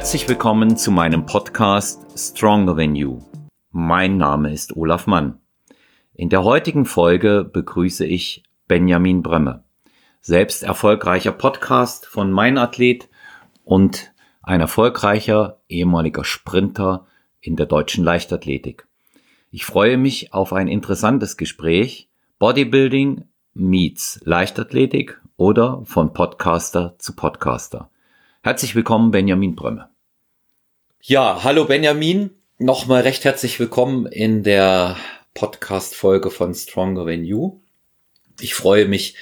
Herzlich willkommen zu meinem Podcast Stronger Than You. Mein Name ist Olaf Mann. In der heutigen Folge begrüße ich Benjamin Bremme, selbst erfolgreicher Podcast von Mein Athlet und ein erfolgreicher ehemaliger Sprinter in der deutschen Leichtathletik. Ich freue mich auf ein interessantes Gespräch Bodybuilding meets Leichtathletik oder von Podcaster zu Podcaster. Herzlich willkommen, Benjamin Brömme. Ja, hallo Benjamin. Nochmal recht herzlich willkommen in der Podcast-Folge von Stronger Than You. Ich freue mich,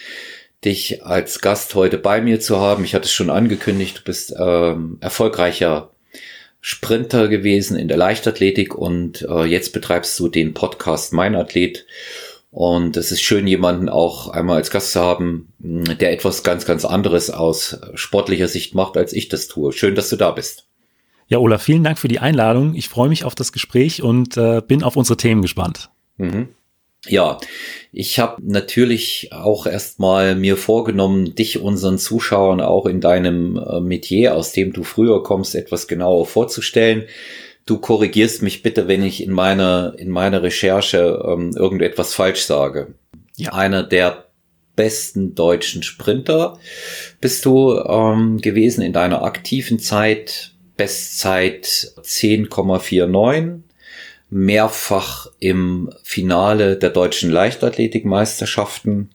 dich als Gast heute bei mir zu haben. Ich hatte es schon angekündigt, du bist ähm, erfolgreicher Sprinter gewesen in der Leichtathletik und äh, jetzt betreibst du den Podcast Mein Athlet. Und es ist schön, jemanden auch einmal als Gast zu haben, der etwas ganz, ganz anderes aus sportlicher Sicht macht, als ich das tue. Schön, dass du da bist. Ja, Olaf, vielen Dank für die Einladung. Ich freue mich auf das Gespräch und äh, bin auf unsere Themen gespannt. Mhm. Ja, ich habe natürlich auch erstmal mir vorgenommen, dich unseren Zuschauern auch in deinem äh, Metier, aus dem du früher kommst, etwas genauer vorzustellen. Du korrigierst mich bitte, wenn ich in meiner in meiner Recherche ähm, irgendetwas falsch sage. Ja. Einer der besten deutschen Sprinter bist du ähm, gewesen in deiner aktiven Zeit. Bestzeit 10,49 mehrfach im Finale der deutschen Leichtathletikmeisterschaften.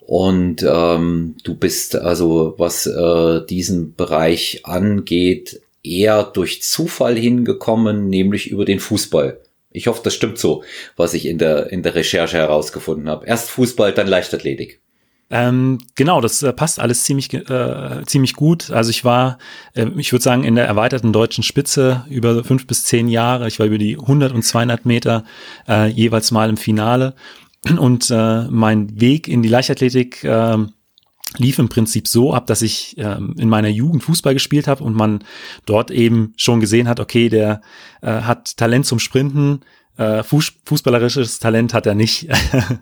Und ähm, du bist also, was äh, diesen Bereich angeht, eher durch Zufall hingekommen, nämlich über den Fußball. Ich hoffe, das stimmt so, was ich in der, in der Recherche herausgefunden habe. Erst Fußball, dann Leichtathletik. Ähm, genau, das äh, passt alles ziemlich, äh, ziemlich gut. Also ich war, äh, ich würde sagen, in der erweiterten deutschen Spitze über fünf bis zehn Jahre. Ich war über die 100 und 200 Meter äh, jeweils mal im Finale. Und äh, mein Weg in die Leichtathletik äh, lief im Prinzip so ab, dass ich äh, in meiner Jugend Fußball gespielt habe und man dort eben schon gesehen hat, okay, der äh, hat Talent zum Sprinten, äh, Fuß, fußballerisches Talent hat er nicht.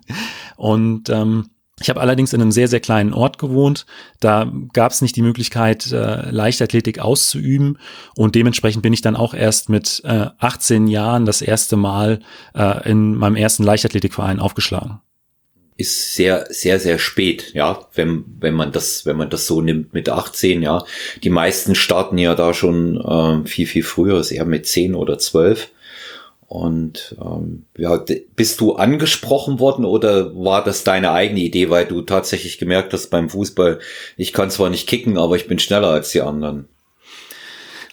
und ähm, ich habe allerdings in einem sehr, sehr kleinen Ort gewohnt. Da gab es nicht die Möglichkeit, äh, Leichtathletik auszuüben. Und dementsprechend bin ich dann auch erst mit äh, 18 Jahren das erste Mal äh, in meinem ersten Leichtathletikverein aufgeschlagen. Ist sehr, sehr, sehr spät, ja, wenn, wenn man das, wenn man das so nimmt mit 18, ja. Die meisten starten ja da schon äh, viel, viel früher, ist eher mit 10 oder 12. Und ähm, ja, bist du angesprochen worden oder war das deine eigene Idee, weil du tatsächlich gemerkt hast beim Fußball, ich kann zwar nicht kicken, aber ich bin schneller als die anderen?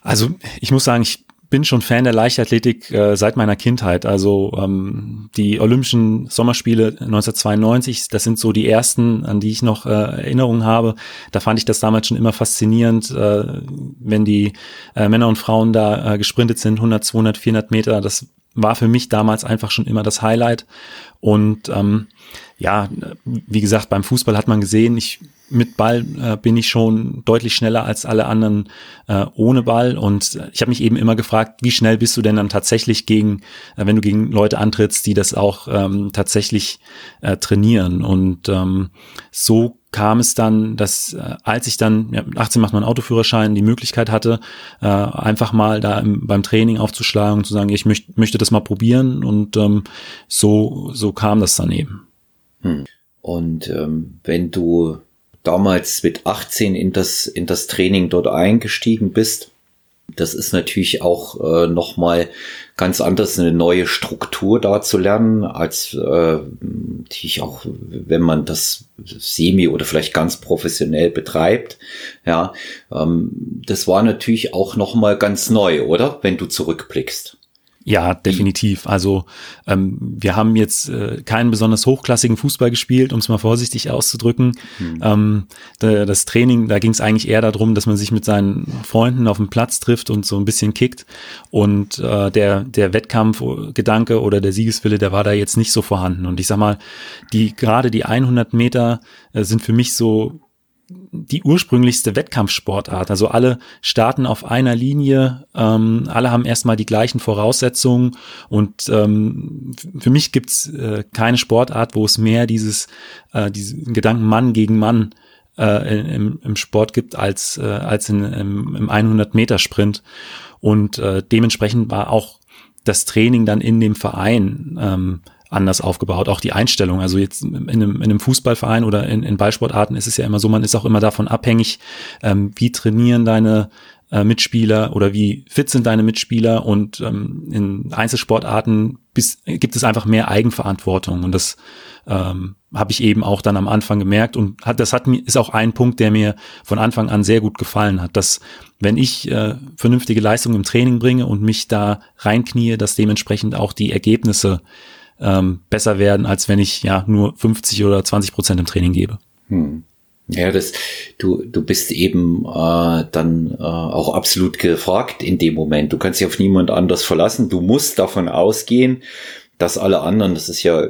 Also ich muss sagen, ich bin schon Fan der Leichtathletik äh, seit meiner Kindheit. Also ähm, die Olympischen Sommerspiele 1992, das sind so die ersten, an die ich noch äh, Erinnerungen habe. Da fand ich das damals schon immer faszinierend, äh, wenn die äh, Männer und Frauen da äh, gesprintet sind, 100, 200, 400 Meter. Das war für mich damals einfach schon immer das Highlight. Und ähm, ja, wie gesagt, beim Fußball hat man gesehen, ich mit Ball äh, bin ich schon deutlich schneller als alle anderen äh, ohne Ball. Und ich habe mich eben immer gefragt, wie schnell bist du denn dann tatsächlich gegen, äh, wenn du gegen Leute antrittst, die das auch ähm, tatsächlich äh, trainieren. Und ähm, so kam es dann, dass äh, als ich dann, ja, mit 18 macht man Autoführerschein, die Möglichkeit hatte, äh, einfach mal da im, beim Training aufzuschlagen und zu sagen, ich möcht, möchte das mal probieren und ähm, so, so kam das dann eben. Hm. Und ähm, wenn du damals mit 18 in das, in das Training dort eingestiegen bist, das ist natürlich auch äh, nochmal ganz anders, eine neue Struktur da zu lernen, als äh, die ich auch, wenn man das semi oder vielleicht ganz professionell betreibt. Ja, ähm, das war natürlich auch nochmal ganz neu, oder? Wenn du zurückblickst. Ja, definitiv. Also ähm, wir haben jetzt äh, keinen besonders hochklassigen Fußball gespielt, um es mal vorsichtig auszudrücken. Mhm. Ähm, das Training, da ging es eigentlich eher darum, dass man sich mit seinen Freunden auf dem Platz trifft und so ein bisschen kickt. Und äh, der, der Wettkampfgedanke oder der Siegeswille, der war da jetzt nicht so vorhanden. Und ich sag mal, die gerade die 100 Meter äh, sind für mich so die ursprünglichste Wettkampfsportart. Also alle starten auf einer Linie, ähm, alle haben erstmal die gleichen Voraussetzungen und ähm, für mich gibt's äh, keine Sportart, wo es mehr dieses, äh, diesen Gedanken Mann gegen Mann äh, im, im Sport gibt als, äh, als in, im, im 100-Meter-Sprint. Und äh, dementsprechend war auch das Training dann in dem Verein ähm, anders aufgebaut. Auch die Einstellung. Also jetzt in einem, in einem Fußballverein oder in, in Ballsportarten ist es ja immer so, man ist auch immer davon abhängig, ähm, wie trainieren deine äh, Mitspieler oder wie fit sind deine Mitspieler und ähm, in Einzelsportarten bis, gibt es einfach mehr Eigenverantwortung und das ähm, habe ich eben auch dann am Anfang gemerkt und hat, das hat mir ist auch ein Punkt, der mir von Anfang an sehr gut gefallen hat, dass wenn ich äh, vernünftige Leistungen im Training bringe und mich da reinknie, dass dementsprechend auch die Ergebnisse ähm, besser werden, als wenn ich ja nur 50 oder 20 Prozent im Training gebe. Hm. Ja, das, du, du bist eben äh, dann äh, auch absolut gefragt in dem Moment. Du kannst dich auf niemand anders verlassen. Du musst davon ausgehen, dass alle anderen, das ist ja,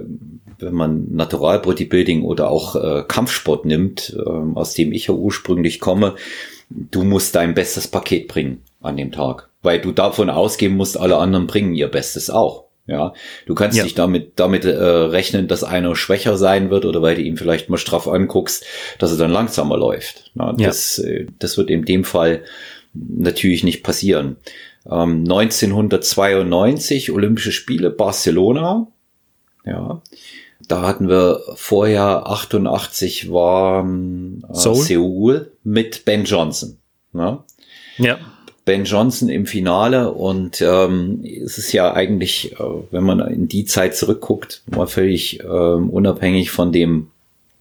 wenn man Natural Bodybuilding oder auch äh, Kampfsport nimmt, äh, aus dem ich ja ursprünglich komme, du musst dein bestes Paket bringen an dem Tag. Weil du davon ausgehen musst, alle anderen bringen ihr Bestes auch. Ja, du kannst ja. nicht damit damit äh, rechnen, dass einer schwächer sein wird oder weil du ihn vielleicht mal straff anguckst, dass er dann langsamer läuft. Na, ja. Das äh, das wird in dem Fall natürlich nicht passieren. Ähm, 1992 Olympische Spiele Barcelona. Ja, da hatten wir vorher 88 war äh, Seoul mit Ben Johnson. Na? Ja. Ben Johnson im Finale und ähm, es ist ja eigentlich, äh, wenn man in die Zeit zurückguckt, mal völlig ähm, unabhängig von dem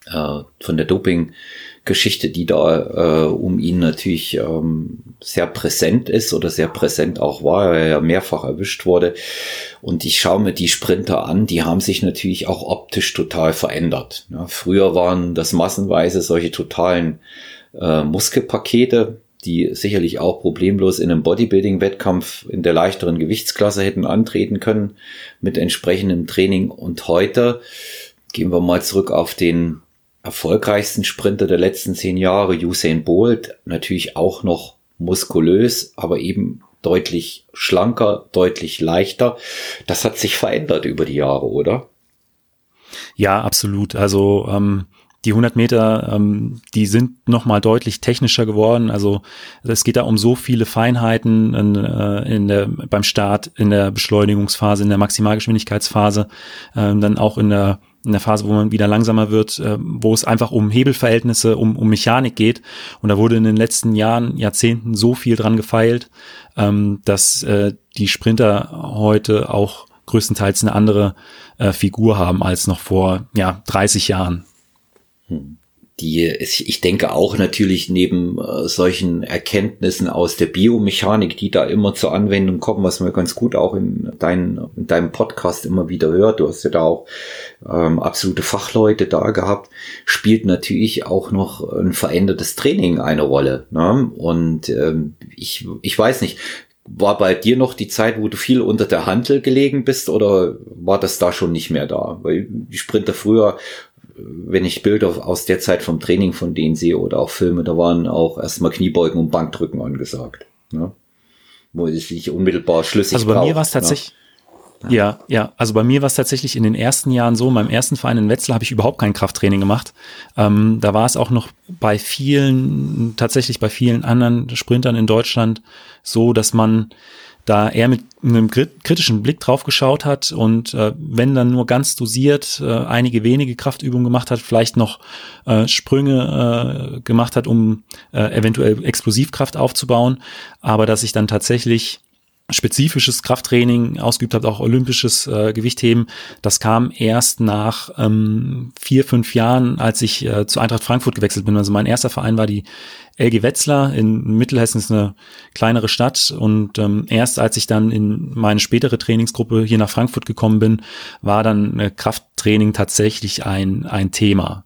äh, von der Doping-Geschichte, die da äh, um ihn natürlich ähm, sehr präsent ist oder sehr präsent auch war, weil er ja mehrfach erwischt wurde. Und ich schaue mir die Sprinter an, die haben sich natürlich auch optisch total verändert. Ja, früher waren das massenweise solche totalen äh, Muskelpakete, die sicherlich auch problemlos in einem Bodybuilding-Wettkampf in der leichteren Gewichtsklasse hätten antreten können mit entsprechendem Training. Und heute gehen wir mal zurück auf den erfolgreichsten Sprinter der letzten zehn Jahre, Usain Bolt, natürlich auch noch muskulös, aber eben deutlich schlanker, deutlich leichter. Das hat sich verändert über die Jahre, oder? Ja, absolut. Also ähm, die 100 Meter, ähm, die sind noch mal deutlich technischer geworden. Also es geht da um so viele Feinheiten in, äh, in der, beim Start, in der Beschleunigungsphase, in der Maximalgeschwindigkeitsphase, äh, dann auch in der in der Phase, wo man wieder langsamer wird, äh, wo es einfach um Hebelverhältnisse, um, um Mechanik geht. Und da wurde in den letzten Jahren, Jahrzehnten so viel dran gefeilt, ähm, dass äh, die Sprinter heute auch größtenteils eine andere äh, Figur haben als noch vor ja 30 Jahren. Die, ich denke auch natürlich neben äh, solchen Erkenntnissen aus der Biomechanik, die da immer zur Anwendung kommen, was man ganz gut auch in, dein, in deinem Podcast immer wieder hört, du hast ja da auch ähm, absolute Fachleute da gehabt, spielt natürlich auch noch ein verändertes Training eine Rolle. Ne? Und ähm, ich, ich weiß nicht, war bei dir noch die Zeit, wo du viel unter der Handel gelegen bist oder war das da schon nicht mehr da? Weil die Sprinter früher wenn ich Bilder aus der Zeit vom Training von denen sehe oder auch Filme, da waren auch erstmal Kniebeugen und Bankdrücken angesagt. Ne? Wo es sich unmittelbar schlüssig Also bei braucht, mir war es tatsächlich, ne? ja, ja, also bei mir war es tatsächlich in den ersten Jahren so, in meinem ersten Verein in Wetzlar habe ich überhaupt kein Krafttraining gemacht. Ähm, da war es auch noch bei vielen, tatsächlich bei vielen anderen Sprintern in Deutschland so, dass man da er mit einem kritischen Blick drauf geschaut hat und äh, wenn dann nur ganz dosiert äh, einige wenige Kraftübungen gemacht hat, vielleicht noch äh, Sprünge äh, gemacht hat, um äh, eventuell Explosivkraft aufzubauen, aber dass ich dann tatsächlich spezifisches Krafttraining ausgeübt habe, auch olympisches äh, Gewichtheben, das kam erst nach ähm, vier, fünf Jahren, als ich äh, zu Eintracht Frankfurt gewechselt bin. Also mein erster Verein war die LG Wetzlar in Mittelhessen ist eine kleinere Stadt und ähm, erst als ich dann in meine spätere Trainingsgruppe hier nach Frankfurt gekommen bin, war dann äh, Krafttraining tatsächlich ein, ein Thema.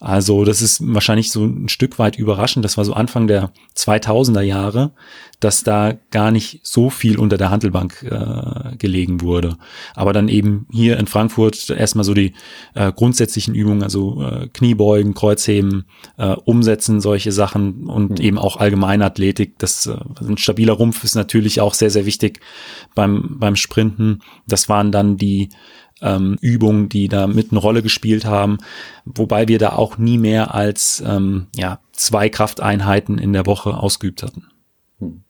Also das ist wahrscheinlich so ein Stück weit überraschend. Das war so Anfang der 2000er Jahre, dass da gar nicht so viel unter der Handelbank äh, gelegen wurde. Aber dann eben hier in Frankfurt erstmal so die äh, grundsätzlichen Übungen, also äh, Kniebeugen, Kreuzheben, äh, Umsetzen, solche Sachen und mhm. eben auch allgemeine Athletik. Das, äh, ein stabiler Rumpf ist natürlich auch sehr, sehr wichtig beim, beim Sprinten. Das waren dann die ähm, Übungen, die da mit eine Rolle gespielt haben, wobei wir da auch nie mehr als ähm, ja, zwei Krafteinheiten in der Woche ausgeübt hatten. Hm.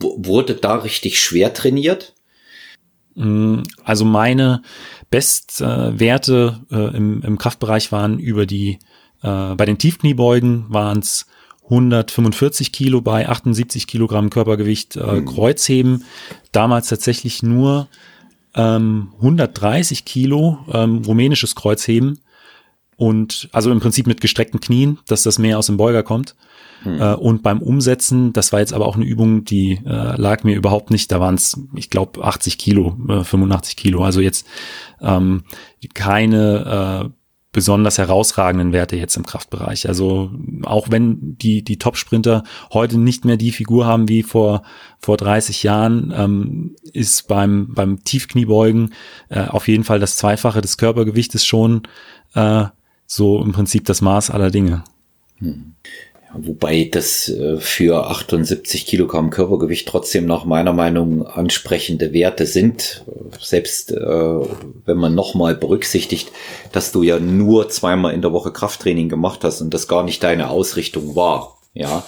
Wurde da richtig schwer trainiert? Mm, also meine Bestwerte äh, im, im Kraftbereich waren über die, äh, bei den Tiefkniebeugen waren es 145 Kilo bei 78 Kilogramm Körpergewicht äh, mhm. Kreuzheben. Damals tatsächlich nur ähm, 130 Kilo ähm, rumänisches Kreuzheben und also im Prinzip mit gestreckten Knien, dass das mehr aus dem Beuger kommt. Hm. Äh, und beim Umsetzen, das war jetzt aber auch eine Übung, die äh, lag mir überhaupt nicht. Da waren es, ich glaube, 80 Kilo, äh, 85 Kilo. Also jetzt ähm, keine äh, besonders herausragenden Werte jetzt im Kraftbereich. Also auch wenn die, die Top-Sprinter heute nicht mehr die Figur haben wie vor, vor 30 Jahren, ähm, ist beim, beim Tiefkniebeugen äh, auf jeden Fall das Zweifache des Körpergewichtes schon äh, so im Prinzip das Maß aller Dinge. Hm. Wobei das äh, für 78 Kilogramm Körpergewicht trotzdem nach meiner Meinung ansprechende Werte sind. Selbst äh, wenn man nochmal berücksichtigt, dass du ja nur zweimal in der Woche Krafttraining gemacht hast und das gar nicht deine Ausrichtung war. Ja.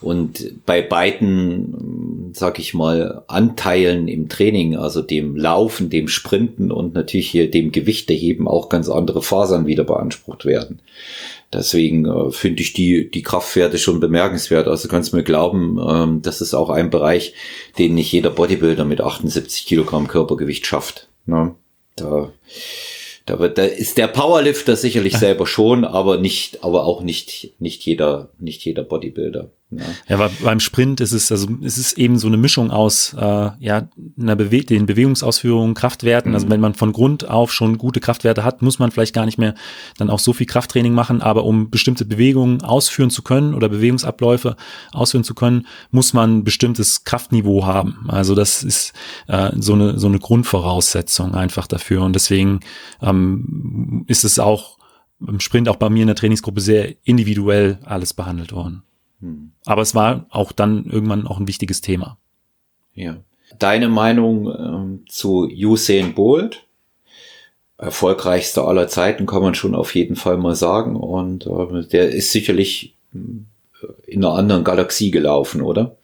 Und bei beiden, sag ich mal, Anteilen im Training, also dem Laufen, dem Sprinten und natürlich hier dem Gewichteheben auch ganz andere Fasern wieder beansprucht werden. Deswegen äh, finde ich die, die Kraftwerte schon bemerkenswert. Also kannst du mir glauben, ähm, das ist auch ein Bereich, den nicht jeder Bodybuilder mit 78 Kilogramm Körpergewicht schafft. Ne? Da, da, wird, da ist der Powerlifter sicherlich selber schon, aber nicht, aber auch nicht, nicht jeder, nicht jeder Bodybuilder. Ja, ja beim Sprint ist es, also es ist eben so eine Mischung aus äh, ja, einer Bewe den Bewegungsausführungen, Kraftwerten. Also mhm. Also wenn man von Grund auf schon gute Kraftwerte hat, muss man vielleicht gar nicht mehr dann auch so viel Krafttraining machen, aber um bestimmte Bewegungen ausführen zu können oder Bewegungsabläufe ausführen zu können, muss man bestimmtes Kraftniveau haben. Also das ist äh, so eine so eine Grundvoraussetzung einfach dafür. Und deswegen ähm, ist es auch im Sprint auch bei mir in der Trainingsgruppe sehr individuell alles behandelt worden. Hm. Aber es war auch dann irgendwann auch ein wichtiges Thema. Ja. Deine Meinung ähm, zu Usain Bolt? Erfolgreichster aller Zeiten kann man schon auf jeden Fall mal sagen. Und äh, der ist sicherlich äh, in einer anderen Galaxie gelaufen, oder?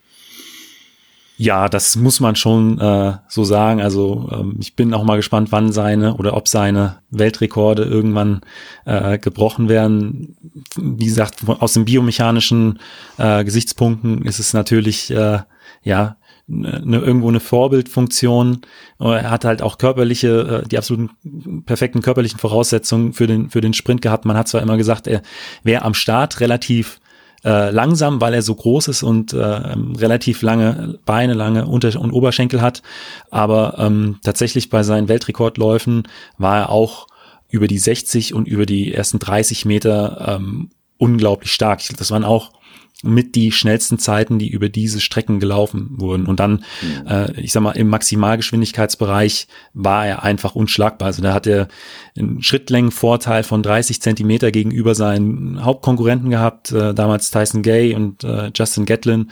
Ja, das muss man schon äh, so sagen. Also ähm, ich bin auch mal gespannt, wann seine oder ob seine Weltrekorde irgendwann äh, gebrochen werden. Wie gesagt, aus den biomechanischen äh, Gesichtspunkten ist es natürlich äh, ja eine, irgendwo eine Vorbildfunktion. Er hat halt auch körperliche, äh, die absoluten perfekten körperlichen Voraussetzungen für den für den Sprint gehabt. Man hat zwar immer gesagt, er wäre am Start relativ äh, langsam, weil er so groß ist und äh, relativ lange Beine, lange Unter- und Oberschenkel hat. Aber ähm, tatsächlich bei seinen Weltrekordläufen war er auch über die 60 und über die ersten 30 Meter ähm, unglaublich stark. Das waren auch mit die schnellsten Zeiten, die über diese Strecken gelaufen wurden. Und dann, mhm. äh, ich sag mal, im Maximalgeschwindigkeitsbereich war er einfach unschlagbar. Also da hat er einen Schrittlängenvorteil von 30 Zentimeter gegenüber seinen Hauptkonkurrenten gehabt, äh, damals Tyson Gay und äh, Justin Gatlin.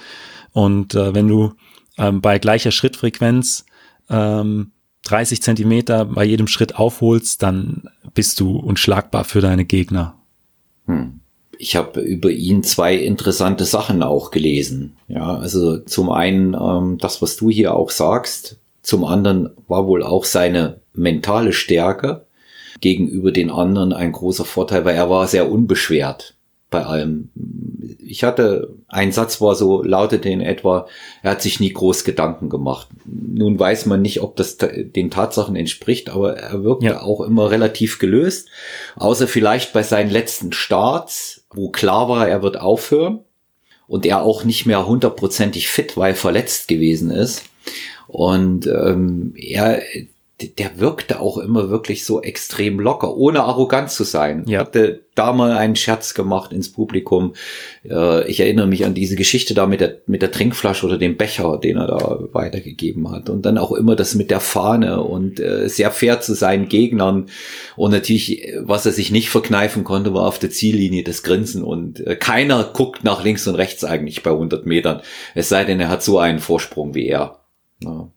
Und äh, wenn du ähm, bei gleicher Schrittfrequenz ähm, 30 Zentimeter bei jedem Schritt aufholst, dann bist du unschlagbar für deine Gegner. Hm ich habe über ihn zwei interessante Sachen auch gelesen. Ja, also zum einen ähm, das, was du hier auch sagst, zum anderen war wohl auch seine mentale Stärke gegenüber den anderen ein großer Vorteil, weil er war sehr unbeschwert bei allem. Ich hatte, ein Satz war so, lautete in etwa, er hat sich nie groß Gedanken gemacht. Nun weiß man nicht, ob das den Tatsachen entspricht, aber er wirkte ja. auch immer relativ gelöst. Außer vielleicht bei seinen letzten Starts, wo klar war, er wird aufhören und er auch nicht mehr hundertprozentig fit, weil verletzt gewesen ist. Und ähm, er der wirkte auch immer wirklich so extrem locker, ohne arrogant zu sein. Ja. Hatte da mal einen Scherz gemacht ins Publikum. Äh, ich erinnere mich an diese Geschichte da mit der, mit der Trinkflasche oder dem Becher, den er da weitergegeben hat. Und dann auch immer das mit der Fahne und äh, sehr fair zu seinen Gegnern. Und natürlich, was er sich nicht verkneifen konnte, war auf der Ziellinie das Grinsen. Und äh, keiner guckt nach links und rechts eigentlich bei 100 Metern. Es sei denn, er hat so einen Vorsprung wie er. Ja.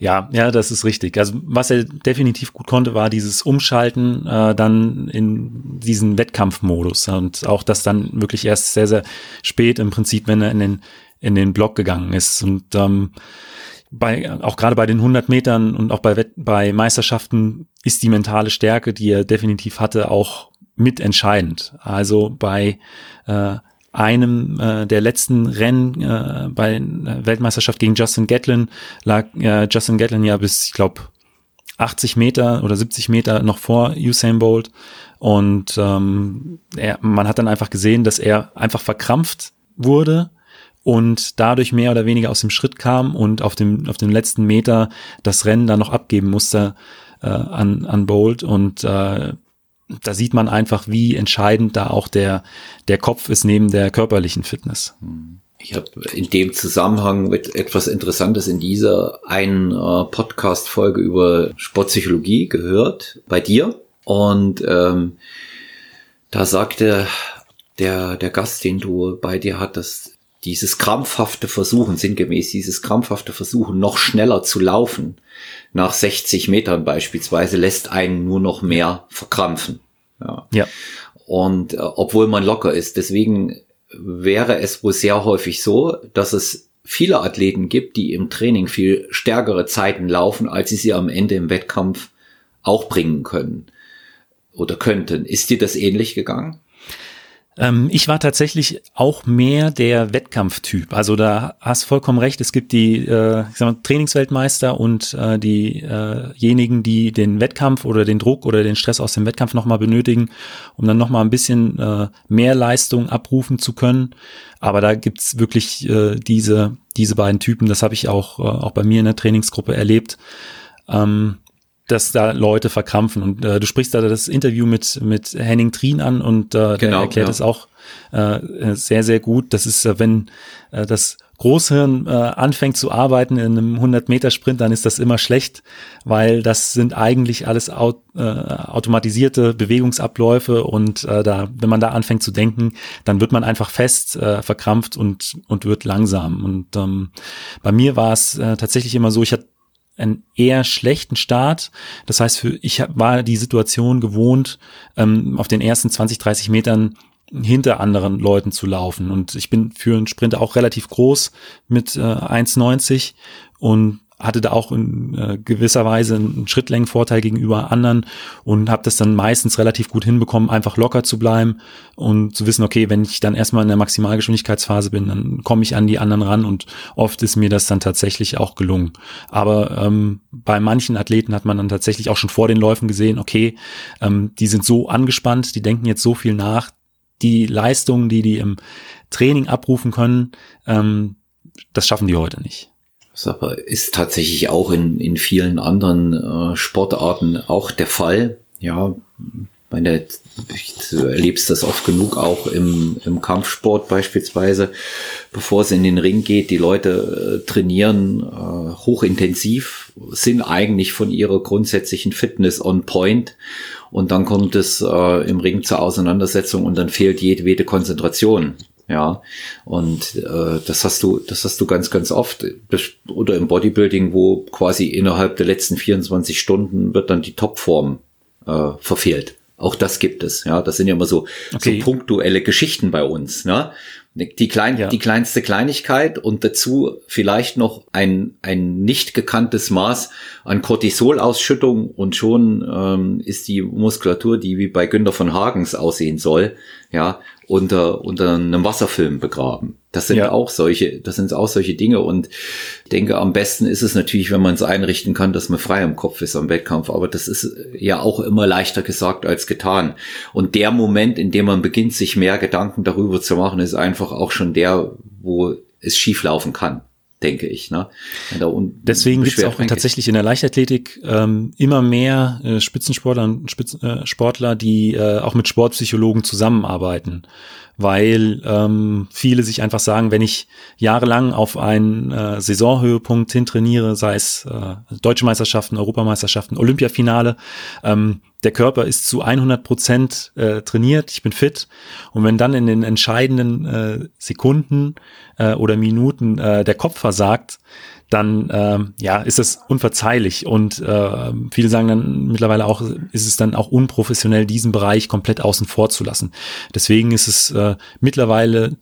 Ja, ja, das ist richtig. Also was er definitiv gut konnte, war dieses Umschalten äh, dann in diesen Wettkampfmodus und auch das dann wirklich erst sehr, sehr spät im Prinzip, wenn er in den in den Block gegangen ist und ähm, bei auch gerade bei den 100 Metern und auch bei Wett bei Meisterschaften ist die mentale Stärke, die er definitiv hatte, auch mitentscheidend. Also bei äh, einem äh, der letzten Rennen äh, bei Weltmeisterschaft gegen Justin Gatlin lag äh, Justin Gatlin ja bis, ich glaube, 80 Meter oder 70 Meter noch vor Usain Bolt. Und ähm, er, man hat dann einfach gesehen, dass er einfach verkrampft wurde und dadurch mehr oder weniger aus dem Schritt kam und auf dem, auf dem letzten Meter das Rennen dann noch abgeben musste äh, an, an Bolt. Und äh, da sieht man einfach, wie entscheidend da auch der, der Kopf ist neben der körperlichen Fitness. Ich habe in dem Zusammenhang mit etwas Interessantes in dieser einen äh, Podcast-Folge über Sportpsychologie gehört bei dir. Und ähm, da sagte der, der Gast, den du bei dir hattest, dieses krampfhafte Versuchen, sinngemäß dieses krampfhafte Versuchen, noch schneller zu laufen, nach 60 Metern beispielsweise, lässt einen nur noch mehr verkrampfen. Ja. ja. Und äh, obwohl man locker ist, deswegen wäre es wohl sehr häufig so, dass es viele Athleten gibt, die im Training viel stärkere Zeiten laufen, als sie sie am Ende im Wettkampf auch bringen können oder könnten. Ist dir das ähnlich gegangen? Ähm, ich war tatsächlich auch mehr der Wettkampftyp. Also da hast vollkommen recht. Es gibt die äh, ich sag mal, Trainingsweltmeister und äh, diejenigen, die den Wettkampf oder den Druck oder den Stress aus dem Wettkampf nochmal benötigen, um dann nochmal ein bisschen äh, mehr Leistung abrufen zu können. Aber da gibt's wirklich äh, diese, diese beiden Typen. Das habe ich auch, äh, auch bei mir in der Trainingsgruppe erlebt. Ähm, dass da Leute verkrampfen. Und äh, du sprichst da das Interview mit, mit Henning Trien an und äh, genau, der erklärt es ja. auch äh, sehr, sehr gut. Das ist, äh, wenn äh, das Großhirn äh, anfängt zu arbeiten in einem 100-Meter-Sprint, dann ist das immer schlecht, weil das sind eigentlich alles aut äh, automatisierte Bewegungsabläufe und äh, da, wenn man da anfängt zu denken, dann wird man einfach fest, äh, verkrampft und, und wird langsam. Und ähm, bei mir war es äh, tatsächlich immer so, ich hatte einen eher schlechten Start. Das heißt, für, ich war die Situation gewohnt, ähm, auf den ersten 20, 30 Metern hinter anderen Leuten zu laufen. Und ich bin für einen Sprinter auch relativ groß mit äh, 1,90 und hatte da auch in äh, gewisser Weise einen Schrittlängenvorteil gegenüber anderen und habe das dann meistens relativ gut hinbekommen, einfach locker zu bleiben und zu wissen, okay, wenn ich dann erstmal in der Maximalgeschwindigkeitsphase bin, dann komme ich an die anderen ran und oft ist mir das dann tatsächlich auch gelungen. Aber ähm, bei manchen Athleten hat man dann tatsächlich auch schon vor den Läufen gesehen, okay, ähm, die sind so angespannt, die denken jetzt so viel nach, die Leistungen, die die im Training abrufen können, ähm, das schaffen die heute nicht. Das ist tatsächlich auch in, in vielen anderen äh, Sportarten auch der Fall. Ja, meine, ich erlebst das oft genug auch im, im Kampfsport beispielsweise, bevor es in den Ring geht, die Leute äh, trainieren äh, hochintensiv, sind eigentlich von ihrer grundsätzlichen Fitness on point und dann kommt es äh, im Ring zur Auseinandersetzung und dann fehlt jedwede Konzentration. Ja, und äh, das hast du, das hast du ganz, ganz oft oder im Bodybuilding, wo quasi innerhalb der letzten 24 Stunden wird dann die Topform äh, verfehlt. Auch das gibt es. Ja, das sind ja immer so, okay. so punktuelle Geschichten bei uns. Ne? Die, klein, ja. die kleinste Kleinigkeit und dazu vielleicht noch ein, ein nicht gekanntes Maß an Cortisolausschüttung und schon ähm, ist die Muskulatur, die wie bei Günter von Hagens aussehen soll, ja, unter, unter einem Wasserfilm begraben. Das sind ja. auch solche, das sind auch solche Dinge und ich denke, am besten ist es natürlich, wenn man es einrichten kann, dass man frei im Kopf ist am Wettkampf. Aber das ist ja auch immer leichter gesagt als getan. Und der Moment, in dem man beginnt, sich mehr Gedanken darüber zu machen, ist einfach auch schon der, wo es schief laufen kann denke ich. Ne? Deswegen gibt es auch tatsächlich in der Leichtathletik ähm, immer mehr äh, Spitzensportler und Spitz, äh, Sportler, die äh, auch mit Sportpsychologen zusammenarbeiten weil ähm, viele sich einfach sagen, wenn ich jahrelang auf einen äh, Saisonhöhepunkt hintrainiere, sei es äh, deutsche Meisterschaften, Europameisterschaften, Olympiafinale, ähm, der Körper ist zu 100 Prozent äh, trainiert, ich bin fit. Und wenn dann in den entscheidenden äh, Sekunden äh, oder Minuten äh, der Kopf versagt, dann ähm, ja ist das unverzeihlich und äh, viele sagen dann mittlerweile auch ist es dann auch unprofessionell diesen Bereich komplett außen vor zu lassen. Deswegen ist es äh, mittlerweile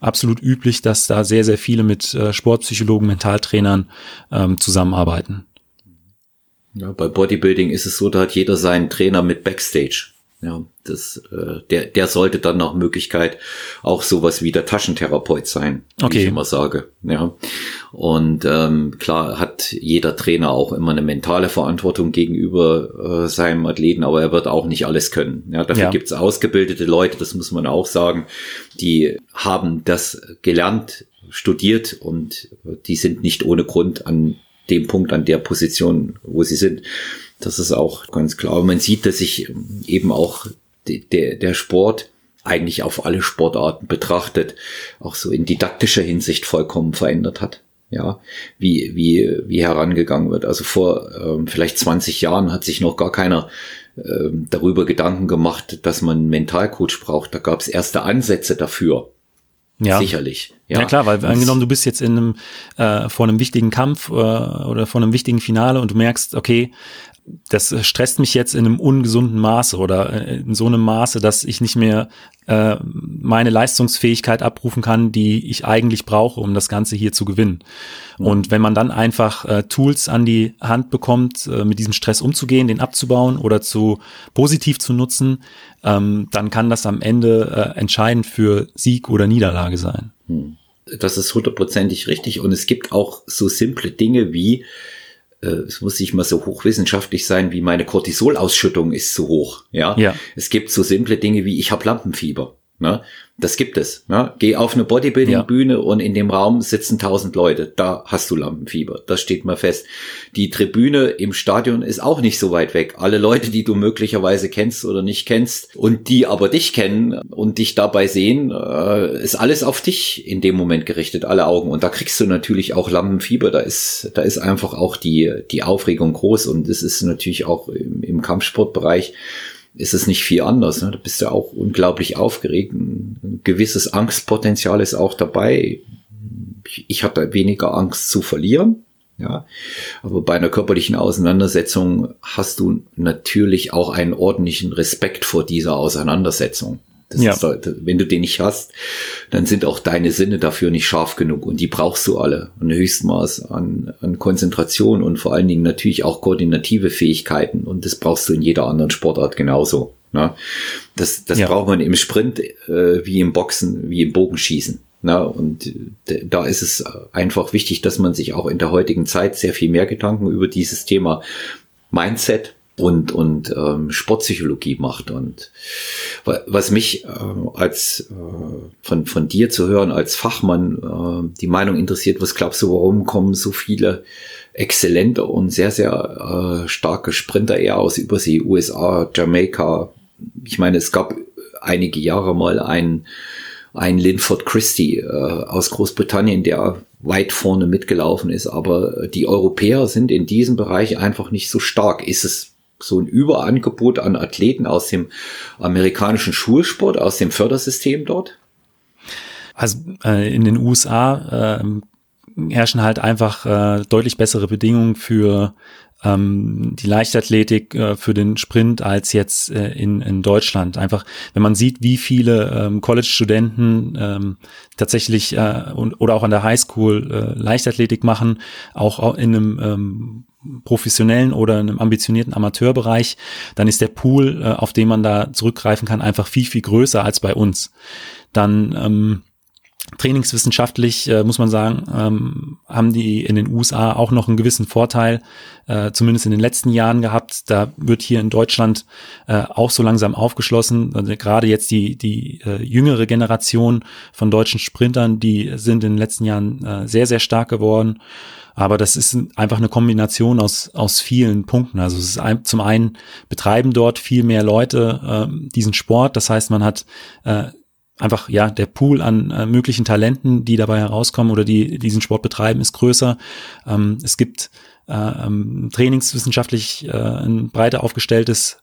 absolut üblich, dass da sehr sehr viele mit äh, Sportpsychologen, Mentaltrainern ähm, zusammenarbeiten. Ja, bei Bodybuilding ist es so, da hat jeder seinen Trainer mit Backstage. Ja, das, äh, der, der sollte dann nach Möglichkeit auch sowas wie der Taschentherapeut sein, wie okay. ich immer sage. Ja. Und ähm, klar hat jeder Trainer auch immer eine mentale Verantwortung gegenüber äh, seinem Athleten, aber er wird auch nicht alles können. Ja, dafür ja. gibt's ausgebildete Leute, das muss man auch sagen, die haben das gelernt, studiert und die sind nicht ohne Grund an dem Punkt, an der Position, wo sie sind. Das ist auch ganz klar. Man sieht, dass sich eben auch der, der Sport eigentlich auf alle Sportarten betrachtet, auch so in didaktischer Hinsicht vollkommen verändert hat. Ja, wie, wie, wie herangegangen wird. Also vor ähm, vielleicht 20 Jahren hat sich noch gar keiner ähm, darüber Gedanken gemacht, dass man einen Mentalcoach braucht. Da gab es erste Ansätze dafür. Ja. Sicherlich. Ja, ja klar, weil angenommen, du bist jetzt in einem, äh, vor einem wichtigen Kampf äh, oder vor einem wichtigen Finale und du merkst, okay, das stresst mich jetzt in einem ungesunden Maße oder äh, in so einem Maße, dass ich nicht mehr äh, meine Leistungsfähigkeit abrufen kann, die ich eigentlich brauche, um das Ganze hier zu gewinnen. Und wenn man dann einfach äh, Tools an die Hand bekommt, äh, mit diesem Stress umzugehen, den abzubauen oder zu positiv zu nutzen, ähm, dann kann das am Ende äh, entscheidend für Sieg oder Niederlage sein. Mhm. Das ist hundertprozentig richtig. Und es gibt auch so simple Dinge wie es muss nicht mal so hochwissenschaftlich sein, wie meine Cortisolausschüttung ist zu hoch. Ja? ja. Es gibt so simple Dinge wie ich habe Lampenfieber. Ne? Das gibt es. Ne? Geh auf eine Bodybuilding-Bühne ja. und in dem Raum sitzen tausend Leute. Da hast du Lampenfieber. Das steht mal fest. Die Tribüne im Stadion ist auch nicht so weit weg. Alle Leute, die du möglicherweise kennst oder nicht kennst und die aber dich kennen und dich dabei sehen, äh, ist alles auf dich in dem Moment gerichtet, alle Augen. Und da kriegst du natürlich auch Lampenfieber. Da ist, da ist einfach auch die, die Aufregung groß und es ist natürlich auch im, im Kampfsportbereich ist es nicht viel anders. Ne? Da bist du auch unglaublich aufgeregt. Ein gewisses Angstpotenzial ist auch dabei. Ich, ich hatte weniger Angst zu verlieren. Ja, aber bei einer körperlichen Auseinandersetzung hast du natürlich auch einen ordentlichen Respekt vor dieser Auseinandersetzung. Das ja. ist, wenn du den nicht hast, dann sind auch deine Sinne dafür nicht scharf genug und die brauchst du alle. Ein Höchstmaß an, an Konzentration und vor allen Dingen natürlich auch koordinative Fähigkeiten und das brauchst du in jeder anderen Sportart genauso. Ne? Das, das ja. braucht man im Sprint äh, wie im Boxen, wie im Bogenschießen. Na, und da ist es einfach wichtig, dass man sich auch in der heutigen Zeit sehr viel mehr Gedanken über dieses Thema Mindset und, und ähm, Sportpsychologie macht. Und was mich äh, als äh, von, von dir zu hören als Fachmann äh, die Meinung interessiert, was glaubst du, warum kommen so viele exzellente und sehr, sehr äh, starke Sprinter eher aus Übersee, USA, Jamaika? Ich meine, es gab einige Jahre mal einen, einen Linford Christie äh, aus Großbritannien, der weit vorne mitgelaufen ist, aber die Europäer sind in diesem Bereich einfach nicht so stark. Ist es so ein Überangebot an Athleten aus dem amerikanischen Schulsport, aus dem Fördersystem dort? Also äh, in den USA äh, herrschen halt einfach äh, deutlich bessere Bedingungen für ähm, die Leichtathletik äh, für den Sprint als jetzt äh, in, in Deutschland. Einfach, wenn man sieht, wie viele ähm, College-Studenten ähm, tatsächlich äh, und, oder auch an der Highschool äh, Leichtathletik machen, auch in einem ähm, professionellen oder einem ambitionierten Amateurbereich, dann ist der Pool, äh, auf den man da zurückgreifen kann, einfach viel, viel größer als bei uns. Dann ähm, Trainingswissenschaftlich äh, muss man sagen, ähm, haben die in den USA auch noch einen gewissen Vorteil, äh, zumindest in den letzten Jahren gehabt. Da wird hier in Deutschland äh, auch so langsam aufgeschlossen. Also gerade jetzt die die äh, jüngere Generation von deutschen Sprintern, die sind in den letzten Jahren äh, sehr sehr stark geworden. Aber das ist einfach eine Kombination aus, aus vielen Punkten. Also es ist ein, zum einen betreiben dort viel mehr Leute äh, diesen Sport. Das heißt, man hat äh, einfach ja der Pool an äh, möglichen Talenten, die dabei herauskommen oder die diesen Sport betreiben, ist größer. Ähm, es gibt ähm, trainingswissenschaftlich äh, ein breiter aufgestelltes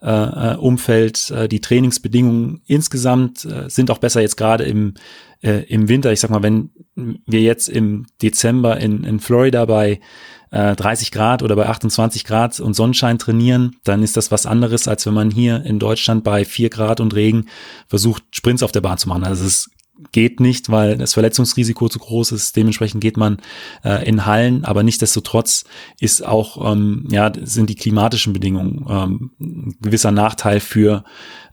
äh, äh, Umfeld. Äh, die Trainingsbedingungen insgesamt äh, sind auch besser jetzt gerade im, äh, im Winter. Ich sag mal, wenn wir jetzt im Dezember in, in Florida bei äh, 30 Grad oder bei 28 Grad und Sonnenschein trainieren, dann ist das was anderes, als wenn man hier in Deutschland bei 4 Grad und Regen versucht, Sprints auf der Bahn zu machen. Also es geht nicht, weil das Verletzungsrisiko zu groß ist. Dementsprechend geht man äh, in Hallen, aber nichtsdestotrotz ist auch ähm, ja sind die klimatischen Bedingungen ähm, ein gewisser Nachteil für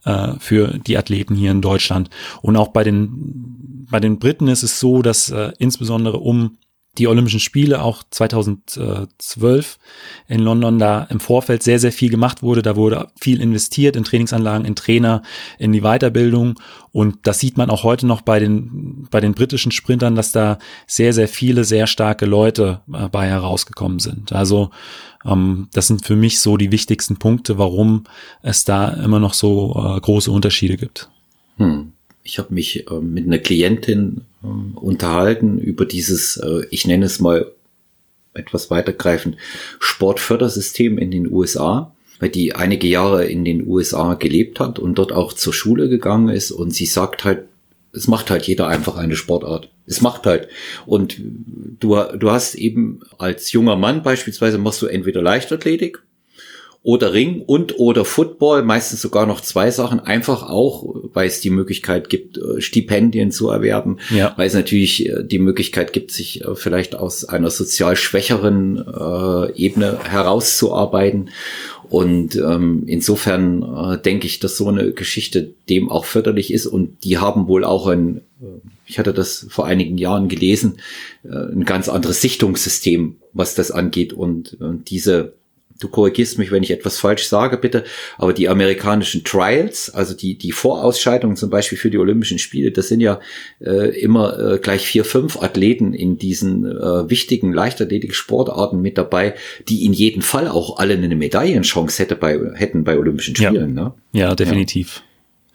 äh, für die Athleten hier in Deutschland. Und auch bei den bei den Briten ist es so, dass äh, insbesondere um die Olympischen Spiele auch 2012 in London da im Vorfeld sehr, sehr viel gemacht wurde. Da wurde viel investiert in Trainingsanlagen, in Trainer, in die Weiterbildung. Und das sieht man auch heute noch bei den, bei den britischen Sprintern, dass da sehr, sehr viele, sehr starke Leute äh, bei herausgekommen sind. Also ähm, das sind für mich so die wichtigsten Punkte, warum es da immer noch so äh, große Unterschiede gibt. Hm. Ich habe mich äh, mit einer Klientin äh, unterhalten über dieses, äh, ich nenne es mal etwas weitergreifend, Sportfördersystem in den USA, weil die einige Jahre in den USA gelebt hat und dort auch zur Schule gegangen ist und sie sagt halt, es macht halt jeder einfach eine Sportart. Es macht halt. Und du, du hast eben als junger Mann beispielsweise machst du entweder Leichtathletik oder Ring und oder Football, meistens sogar noch zwei Sachen, einfach auch, weil es die Möglichkeit gibt, äh, Stipendien zu erwerben, ja. weil es natürlich äh, die Möglichkeit gibt, sich äh, vielleicht aus einer sozial schwächeren äh, Ebene herauszuarbeiten. Und ähm, insofern äh, denke ich, dass so eine Geschichte dem auch förderlich ist und die haben wohl auch ein, ich hatte das vor einigen Jahren gelesen, äh, ein ganz anderes Sichtungssystem, was das angeht und, und diese du korrigierst mich, wenn ich etwas falsch sage, bitte, aber die amerikanischen Trials, also die, die Vorausscheidungen zum Beispiel für die Olympischen Spiele, das sind ja äh, immer äh, gleich vier, fünf Athleten in diesen äh, wichtigen Leichtathletik-Sportarten mit dabei, die in jedem Fall auch alle eine Medaillenchance hätte bei, hätten bei Olympischen Spielen. Ja, ne? ja definitiv.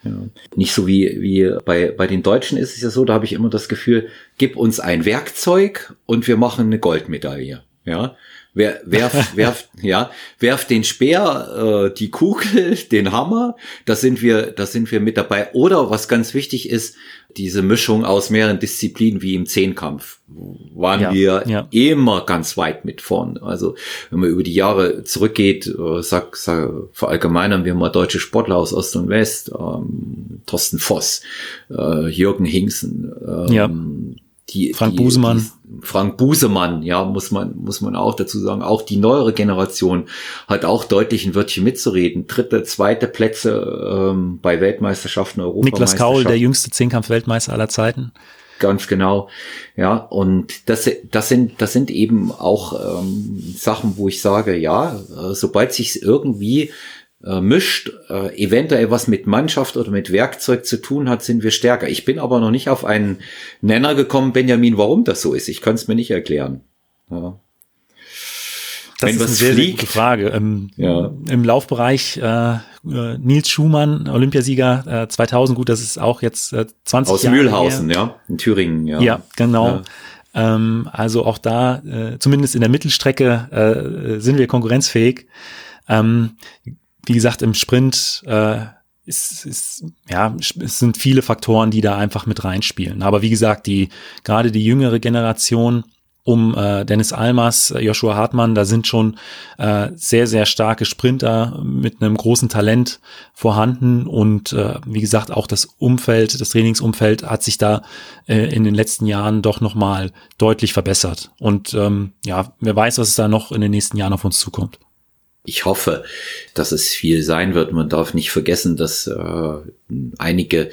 Ja. Nicht so wie, wie bei, bei den Deutschen ist es ja so, da habe ich immer das Gefühl, gib uns ein Werkzeug und wir machen eine Goldmedaille. Ja, Wer, werf, werf, ja, werf den Speer, äh, die Kugel, den Hammer, da sind wir, da sind wir mit dabei. Oder was ganz wichtig ist, diese Mischung aus mehreren Disziplinen wie im Zehnkampf waren ja, wir ja. immer ganz weit mit vorn. Also wenn man über die Jahre zurückgeht, äh, sag, sag, verallgemeinern wir mal deutsche Sportler aus Ost und West, ähm, Thorsten Voss, äh, Jürgen Hingsen, ähm, ja die, Frank die, Busemann. Die, Frank Busemann, ja, muss man, muss man auch dazu sagen. Auch die neuere Generation hat auch deutlich ein Wörtchen mitzureden. Dritte, zweite Plätze ähm, bei Weltmeisterschaften, Europameisterschaften. Niklas Kaul, der jüngste Zehnkampf-Weltmeister aller Zeiten. Ganz genau. Ja, und das, das sind, das sind eben auch ähm, Sachen, wo ich sage, ja, äh, sobald sich irgendwie äh, mischt, äh, eventuell was mit Mannschaft oder mit Werkzeug zu tun hat, sind wir stärker. Ich bin aber noch nicht auf einen Nenner gekommen, Benjamin, warum das so ist. Ich kann es mir nicht erklären. Ja. Das Wenn ist eine sehr, gute Frage. Im, ja. im Laufbereich äh Nils Schumann, Olympiasieger äh, 2000, gut, das ist auch jetzt äh, 20 Aus Jahre Mühlhausen, her. ja, in Thüringen, ja. Ja, genau. Ja. Ähm, also auch da, äh, zumindest in der Mittelstrecke, äh, sind wir konkurrenzfähig. Ähm, wie gesagt, im Sprint äh, ist, ist, ja, es sind viele Faktoren, die da einfach mit reinspielen. Aber wie gesagt, die gerade die jüngere Generation um äh, Dennis Almas, Joshua Hartmann, da sind schon äh, sehr, sehr starke Sprinter mit einem großen Talent vorhanden. Und äh, wie gesagt, auch das Umfeld, das Trainingsumfeld hat sich da äh, in den letzten Jahren doch nochmal deutlich verbessert. Und ähm, ja, wer weiß, was es da noch in den nächsten Jahren auf uns zukommt ich hoffe, dass es viel sein wird. Man darf nicht vergessen, dass äh, einige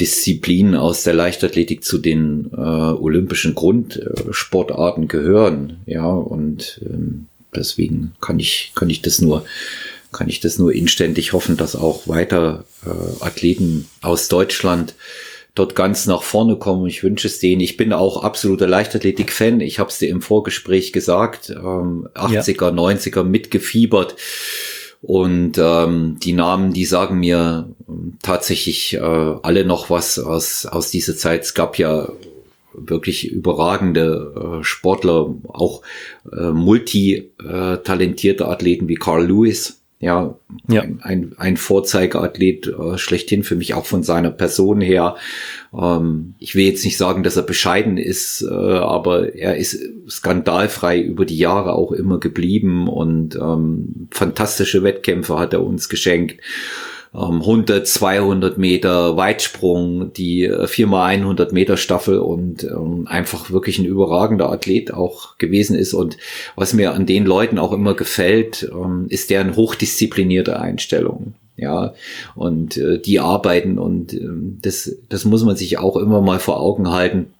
Disziplinen aus der Leichtathletik zu den äh, olympischen Grundsportarten gehören. Ja, und ähm, deswegen kann ich, kann ich das nur, kann ich das nur inständig hoffen, dass auch weiter äh, Athleten aus Deutschland dort ganz nach vorne kommen. Ich wünsche es denen. Ich bin auch absoluter Leichtathletik-Fan. Ich habe es dir im Vorgespräch gesagt. Ähm, 80er, ja. 90er mitgefiebert. Und ähm, die Namen, die sagen mir ähm, tatsächlich äh, alle noch was aus, aus dieser Zeit. Es gab ja wirklich überragende äh, Sportler, auch äh, multitalentierte Athleten wie Carl Lewis, ja, ja. Ein, ein, ein Vorzeigeathlet äh, schlechthin für mich auch von seiner Person her. Ähm, ich will jetzt nicht sagen, dass er bescheiden ist, äh, aber er ist skandalfrei über die Jahre auch immer geblieben und ähm, fantastische Wettkämpfe hat er uns geschenkt. 100, ähm, 200 Meter Weitsprung, die 4x100 äh, Meter Staffel und ähm, einfach wirklich ein überragender Athlet auch gewesen ist. Und was mir an den Leuten auch immer gefällt, ähm, ist deren hochdisziplinierte Einstellung. Ja, und äh, die arbeiten und das, das muss man sich auch immer mal vor Augen halten,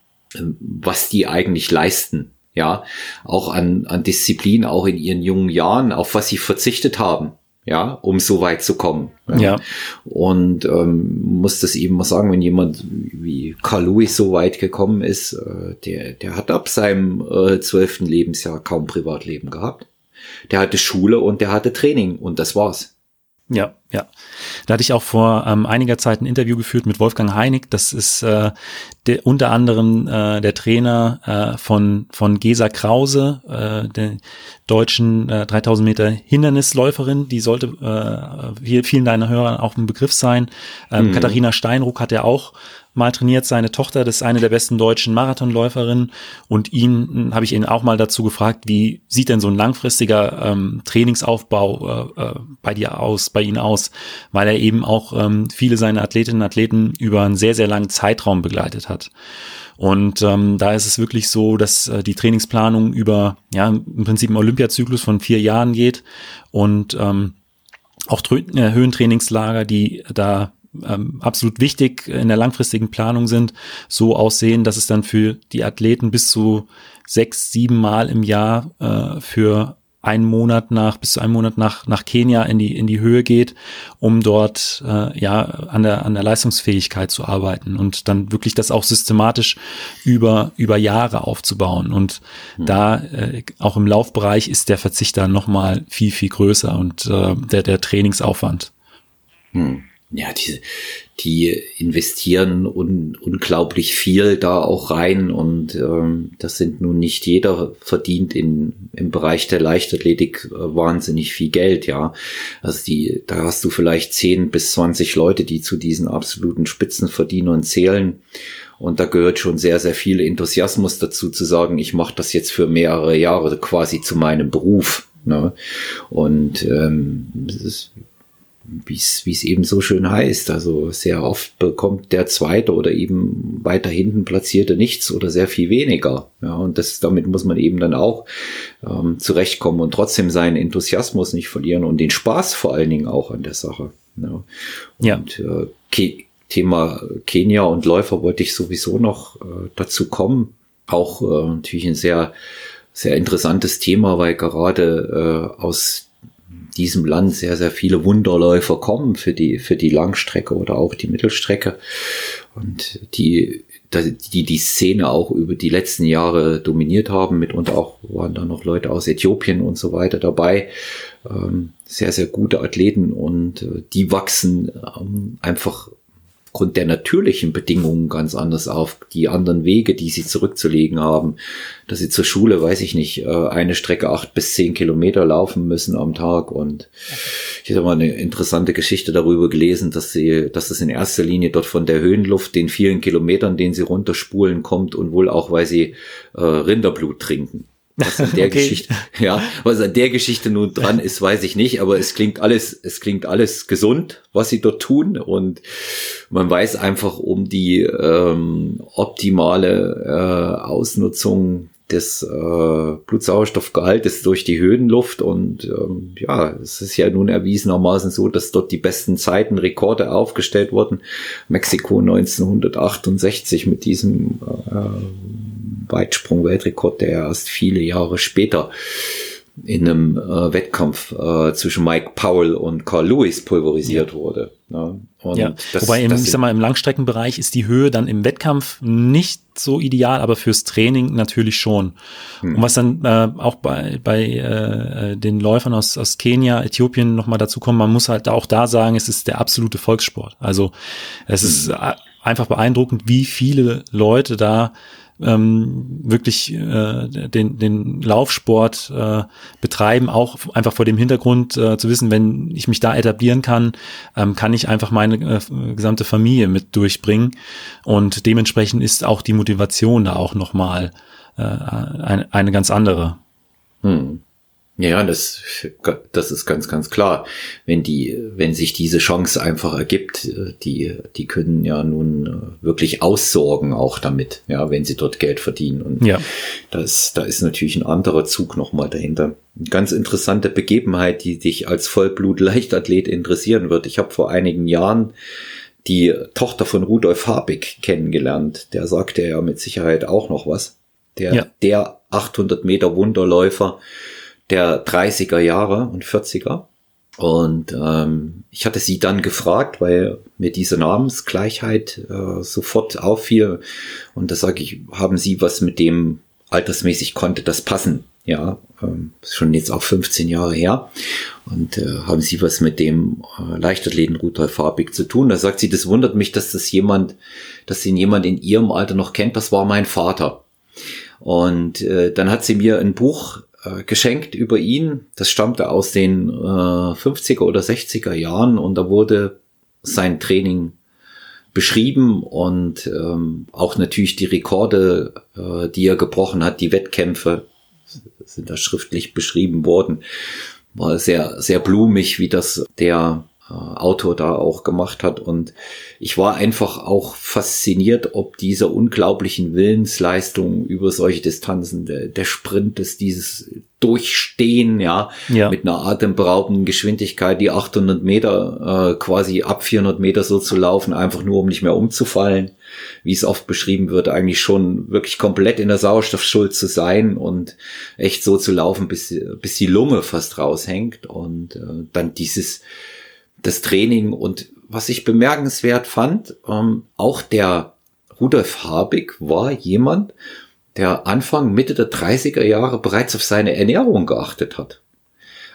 was die eigentlich leisten. Ja, auch an, an Disziplin, auch in ihren jungen Jahren, auf was sie verzichtet haben ja, um so weit zu kommen. Ja. ja. Und ähm, muss das eben mal sagen, wenn jemand wie Carl Lewis so weit gekommen ist, äh, der, der hat ab seinem äh, zwölften äh, Lebensjahr kaum Privatleben gehabt. Der hatte Schule und der hatte Training und das war's. Ja, ja. Da hatte ich auch vor ähm, einiger Zeit ein Interview geführt mit Wolfgang Heinig. Das ist äh, der, unter anderem äh, der Trainer äh, von, von Gesa Krause, äh, der deutschen äh, 3000 Meter Hindernisläuferin. Die sollte äh, vielen deiner Hörer auch ein Begriff sein. Ähm, mhm. Katharina Steinruck hat ja auch mal trainiert. Seine Tochter, das ist eine der besten deutschen Marathonläuferinnen. Und ihn hm, habe ich ihn auch mal dazu gefragt, wie sieht denn so ein langfristiger ähm, Trainingsaufbau äh, äh, bei dir aus, bei Ihnen aus? Weil er eben auch ähm, viele seiner Athletinnen und Athleten über einen sehr, sehr langen Zeitraum begleitet hat. Und ähm, da ist es wirklich so, dass äh, die Trainingsplanung über ja im Prinzip einen Olympiazyklus von vier Jahren geht und ähm, auch äh, Höhentrainingslager, die da ähm, absolut wichtig in der langfristigen Planung sind, so aussehen, dass es dann für die Athleten bis zu sechs, sieben Mal im Jahr äh, für einen Monat nach bis zu einem Monat nach nach Kenia in die in die Höhe geht, um dort äh, ja an der an der Leistungsfähigkeit zu arbeiten und dann wirklich das auch systematisch über über Jahre aufzubauen und mhm. da äh, auch im Laufbereich ist der Verzicht dann noch mal viel viel größer und äh, der der Trainingsaufwand. Mhm ja, die, die investieren un, unglaublich viel da auch rein und ähm, das sind nun nicht jeder verdient in, im Bereich der Leichtathletik äh, wahnsinnig viel Geld, ja. Also die, da hast du vielleicht 10 bis 20 Leute, die zu diesen absoluten Spitzenverdienern zählen. Und da gehört schon sehr, sehr viel Enthusiasmus dazu zu sagen, ich mache das jetzt für mehrere Jahre quasi zu meinem Beruf. Ne? Und ähm, wie es eben so schön heißt. Also sehr oft bekommt der zweite oder eben weiter hinten platzierte nichts oder sehr viel weniger. Ja, und das, damit muss man eben dann auch ähm, zurechtkommen und trotzdem seinen Enthusiasmus nicht verlieren und den Spaß vor allen Dingen auch an der Sache. Ja. Und ja. Äh, Ke Thema Kenia und Läufer wollte ich sowieso noch äh, dazu kommen. Auch äh, natürlich ein sehr, sehr interessantes Thema, weil gerade äh, aus diesem Land sehr, sehr viele Wunderläufer kommen für die, für die Langstrecke oder auch die Mittelstrecke. Und die, die die Szene auch über die letzten Jahre dominiert haben. Mitunter auch waren da noch Leute aus Äthiopien und so weiter dabei. Ähm, sehr, sehr gute Athleten und äh, die wachsen ähm, einfach aufgrund der natürlichen Bedingungen ganz anders auf. Die anderen Wege, die sie zurückzulegen haben, dass sie zur Schule, weiß ich nicht, äh, eine Strecke acht bis zehn Kilometer laufen müssen am Tag. Und ich habe mal eine interessante Geschichte darüber gelesen, dass sie, dass es in erster Linie dort von der Höhenluft, den vielen Kilometern, den sie runterspulen, kommt und wohl auch, weil sie äh, Rinderblut trinken. Was an der okay. Geschichte, ja, was an der Geschichte nun dran ist, weiß ich nicht, aber es klingt alles, es klingt alles gesund, was sie dort tun und man weiß einfach um die ähm, optimale äh, Ausnutzung des äh, Blutsauerstoffgehaltes durch die Höhenluft und ähm, ja, es ist ja nun erwiesenermaßen so, dass dort die besten Zeiten Rekorde aufgestellt wurden. Mexiko 1968 mit diesem äh, Weitsprung-Weltrekord, der erst viele Jahre später in einem äh, Wettkampf äh, zwischen Mike Powell und Carl Lewis pulverisiert ja. wurde. Ne? Ja. Das, Wobei im, ich sag mal, im Langstreckenbereich ist die Höhe dann im Wettkampf nicht so ideal, aber fürs Training natürlich schon. Hm. Und was dann äh, auch bei, bei äh, den Läufern aus, aus Kenia, Äthiopien nochmal dazu kommt, man muss halt auch da sagen, es ist der absolute Volkssport. Also es hm. ist äh, einfach beeindruckend, wie viele Leute da ähm, wirklich äh, den, den Laufsport äh, betreiben, auch einfach vor dem Hintergrund äh, zu wissen, wenn ich mich da etablieren kann, ähm, kann ich einfach meine äh, gesamte Familie mit durchbringen. Und dementsprechend ist auch die Motivation da auch nochmal äh, eine, eine ganz andere. Hm. Ja, das, das ist ganz, ganz klar. Wenn die, wenn sich diese Chance einfach ergibt, die, die können ja nun wirklich aussorgen auch damit, ja, wenn sie dort Geld verdienen. Und ja. das, da ist natürlich ein anderer Zug nochmal dahinter. Eine ganz interessante Begebenheit, die dich als Vollblut-Leichtathlet interessieren wird. Ich habe vor einigen Jahren die Tochter von Rudolf Habig kennengelernt. Der sagte ja mit Sicherheit auch noch was. Der, ja. der 800 Meter Wunderläufer, der 30er Jahre und 40er. Und ähm, ich hatte sie dann gefragt, weil mir diese Namensgleichheit äh, sofort auffiel. Und da sage ich, haben Sie was mit dem altersmäßig konnte das passen? Ja, ähm, schon jetzt auch 15 Jahre her. Und äh, haben Sie was mit dem äh, Leichtathleten Rudolf Farbig zu tun? Da sagt sie, das wundert mich, dass das jemand, dass ihn jemand in ihrem Alter noch kennt. Das war mein Vater. Und äh, dann hat sie mir ein Buch äh, geschenkt über ihn. Das stammte aus den äh, 50er oder 60er Jahren und da wurde sein Training beschrieben und ähm, auch natürlich die Rekorde, äh, die er gebrochen hat, die Wettkämpfe sind da schriftlich beschrieben worden. War sehr, sehr blumig, wie das der Autor da auch gemacht hat. Und ich war einfach auch fasziniert, ob dieser unglaublichen Willensleistung über solche Distanzen, der, der Sprint ist dieses Durchstehen, ja, ja, mit einer atemberaubenden Geschwindigkeit, die 800 Meter, äh, quasi ab 400 Meter so zu laufen, einfach nur um nicht mehr umzufallen, wie es oft beschrieben wird, eigentlich schon wirklich komplett in der Sauerstoffschuld zu sein und echt so zu laufen, bis, bis die Lunge fast raushängt und äh, dann dieses, das Training und was ich bemerkenswert fand, ähm, auch der Rudolf Habig war jemand, der Anfang, Mitte der 30er Jahre bereits auf seine Ernährung geachtet hat.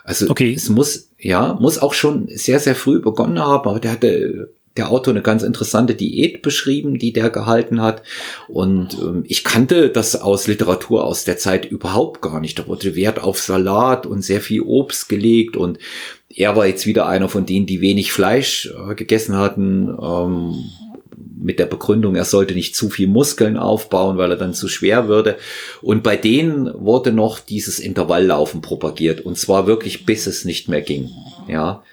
Also okay. es muss, ja, muss auch schon sehr, sehr früh begonnen haben, aber der hatte der Autor eine ganz interessante Diät beschrieben, die der gehalten hat. Und ähm, ich kannte das aus Literatur aus der Zeit überhaupt gar nicht. Da wurde Wert auf Salat und sehr viel Obst gelegt und er war jetzt wieder einer von denen, die wenig Fleisch äh, gegessen hatten, ähm, mit der Begründung, er sollte nicht zu viel Muskeln aufbauen, weil er dann zu schwer würde. Und bei denen wurde noch dieses Intervalllaufen propagiert und zwar wirklich bis es nicht mehr ging. Ja.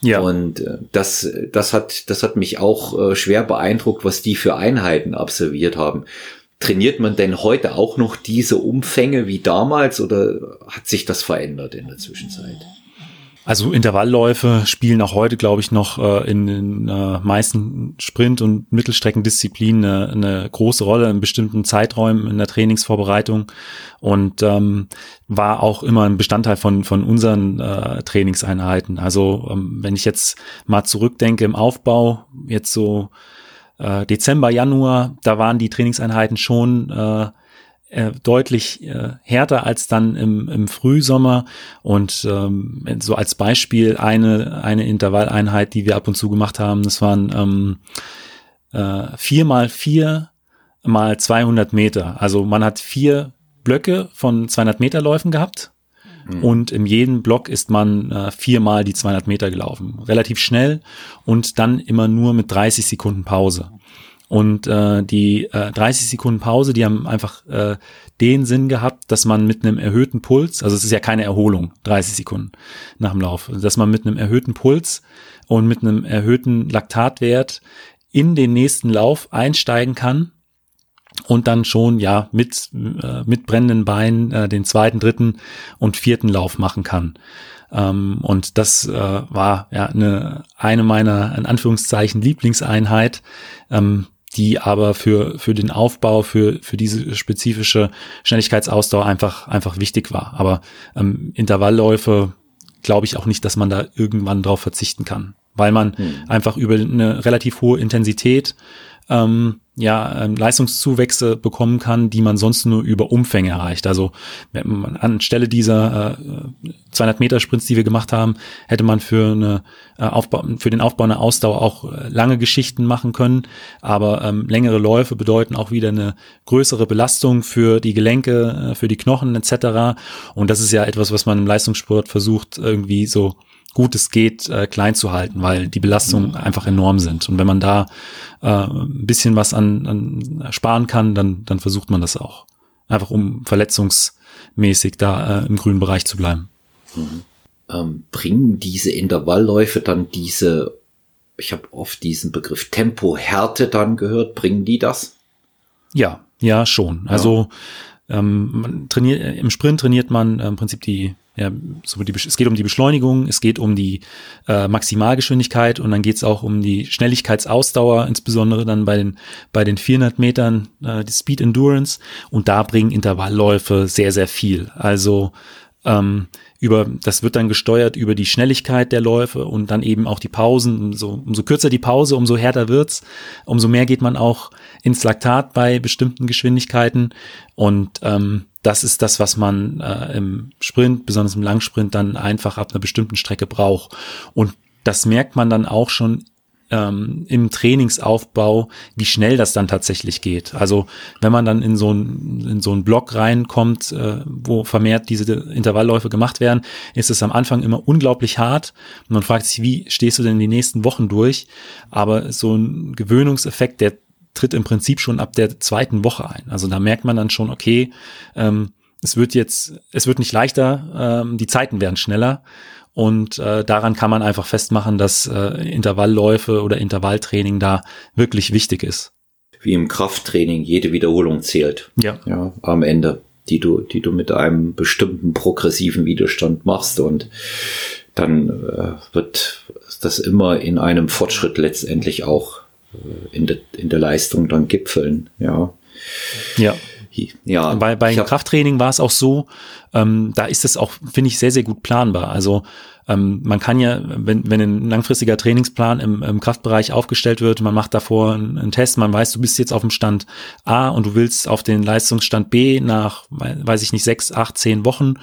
Ja. Und äh, das, das hat, das hat mich auch äh, schwer beeindruckt, was die für Einheiten absolviert haben. Trainiert man denn heute auch noch diese Umfänge wie damals oder hat sich das verändert in der Zwischenzeit? Also Intervallläufe spielen auch heute, glaube ich, noch äh, in den äh, meisten Sprint- und Mittelstreckendisziplinen eine, eine große Rolle in bestimmten Zeiträumen in der Trainingsvorbereitung und ähm, war auch immer ein Bestandteil von, von unseren äh, Trainingseinheiten. Also ähm, wenn ich jetzt mal zurückdenke im Aufbau, jetzt so äh, Dezember, Januar, da waren die Trainingseinheiten schon äh, äh, deutlich äh, härter als dann im, im Frühsommer. Und ähm, so als Beispiel eine, eine Intervalleinheit, die wir ab und zu gemacht haben, das waren ähm, äh, vier mal vier mal 200 Meter. Also man hat vier Blöcke von 200 Meter Läufen gehabt. Mhm. Und in jedem Block ist man äh, viermal die 200 Meter gelaufen. Relativ schnell und dann immer nur mit 30 Sekunden Pause. Und äh, die äh, 30 Sekunden Pause, die haben einfach äh, den Sinn gehabt, dass man mit einem erhöhten Puls, also es ist ja keine Erholung, 30 Sekunden nach dem Lauf, dass man mit einem erhöhten Puls und mit einem erhöhten Laktatwert in den nächsten Lauf einsteigen kann und dann schon ja mit äh, mit brennenden Beinen äh, den zweiten, dritten und vierten Lauf machen kann. Ähm, und das äh, war ja eine eine meiner in Anführungszeichen Lieblingseinheit. Ähm, die aber für, für den Aufbau, für, für diese spezifische Schnelligkeitsausdauer einfach, einfach wichtig war. Aber ähm, Intervallläufe glaube ich auch nicht, dass man da irgendwann drauf verzichten kann, weil man hm. einfach über eine relativ hohe Intensität ähm, ja, ähm, Leistungszuwächse bekommen kann, die man sonst nur über Umfänge erreicht. Also wenn man anstelle dieser äh, 200 Meter Sprints, die wir gemacht haben, hätte man für eine äh, Aufbau, für den Aufbau einer Ausdauer auch äh, lange Geschichten machen können. Aber ähm, längere Läufe bedeuten auch wieder eine größere Belastung für die Gelenke, äh, für die Knochen etc. Und das ist ja etwas, was man im Leistungssport versucht irgendwie so gut es geht, äh, klein zu halten, weil die Belastungen mhm. einfach enorm sind. Und wenn man da äh, ein bisschen was an, an sparen kann, dann, dann versucht man das auch. Einfach um verletzungsmäßig da äh, im grünen Bereich zu bleiben. Mhm. Ähm, bringen diese Intervallläufe dann diese, ich habe oft diesen Begriff Tempohärte dann gehört, bringen die das? Ja, ja, schon. Ja. Also ähm, man trainiert, im Sprint trainiert man im Prinzip die ja, so die, es geht um die Beschleunigung, es geht um die äh, Maximalgeschwindigkeit und dann geht es auch um die Schnelligkeitsausdauer, insbesondere dann bei den, bei den 400 Metern, äh, die Speed Endurance. Und da bringen Intervallläufe sehr, sehr viel. Also ähm, über, das wird dann gesteuert über die Schnelligkeit der Läufe und dann eben auch die Pausen. Umso, umso kürzer die Pause, umso härter wird's. Umso mehr geht man auch ins Laktat bei bestimmten Geschwindigkeiten. Und ähm, das ist das, was man äh, im Sprint, besonders im Langsprint, dann einfach ab einer bestimmten Strecke braucht. Und das merkt man dann auch schon ähm, im Trainingsaufbau, wie schnell das dann tatsächlich geht. Also wenn man dann in so ein in so einen Block reinkommt, äh, wo vermehrt diese Intervallläufe gemacht werden, ist es am Anfang immer unglaublich hart. Man fragt sich, wie stehst du denn die nächsten Wochen durch? Aber so ein Gewöhnungseffekt, der tritt im Prinzip schon ab der zweiten Woche ein. Also da merkt man dann schon, okay, ähm, es wird jetzt, es wird nicht leichter, ähm, die Zeiten werden schneller. Und äh, daran kann man einfach festmachen, dass äh, Intervallläufe oder Intervalltraining da wirklich wichtig ist. Wie im Krafttraining, jede Wiederholung zählt. Ja. Ja, am Ende, die du, die du mit einem bestimmten progressiven Widerstand machst und dann äh, wird das immer in einem Fortschritt letztendlich auch äh, in, de, in der Leistung dann gipfeln. Ja. Ja. Ja, bei, bei Krafttraining war es auch so, ähm, da ist es auch, finde ich, sehr, sehr gut planbar. Also ähm, man kann ja, wenn, wenn ein langfristiger Trainingsplan im, im Kraftbereich aufgestellt wird, man macht davor einen, einen, Test, man weiß, du bist jetzt auf dem Stand A und du willst auf den Leistungsstand B nach, weiß ich nicht, sechs, acht, zehn Wochen,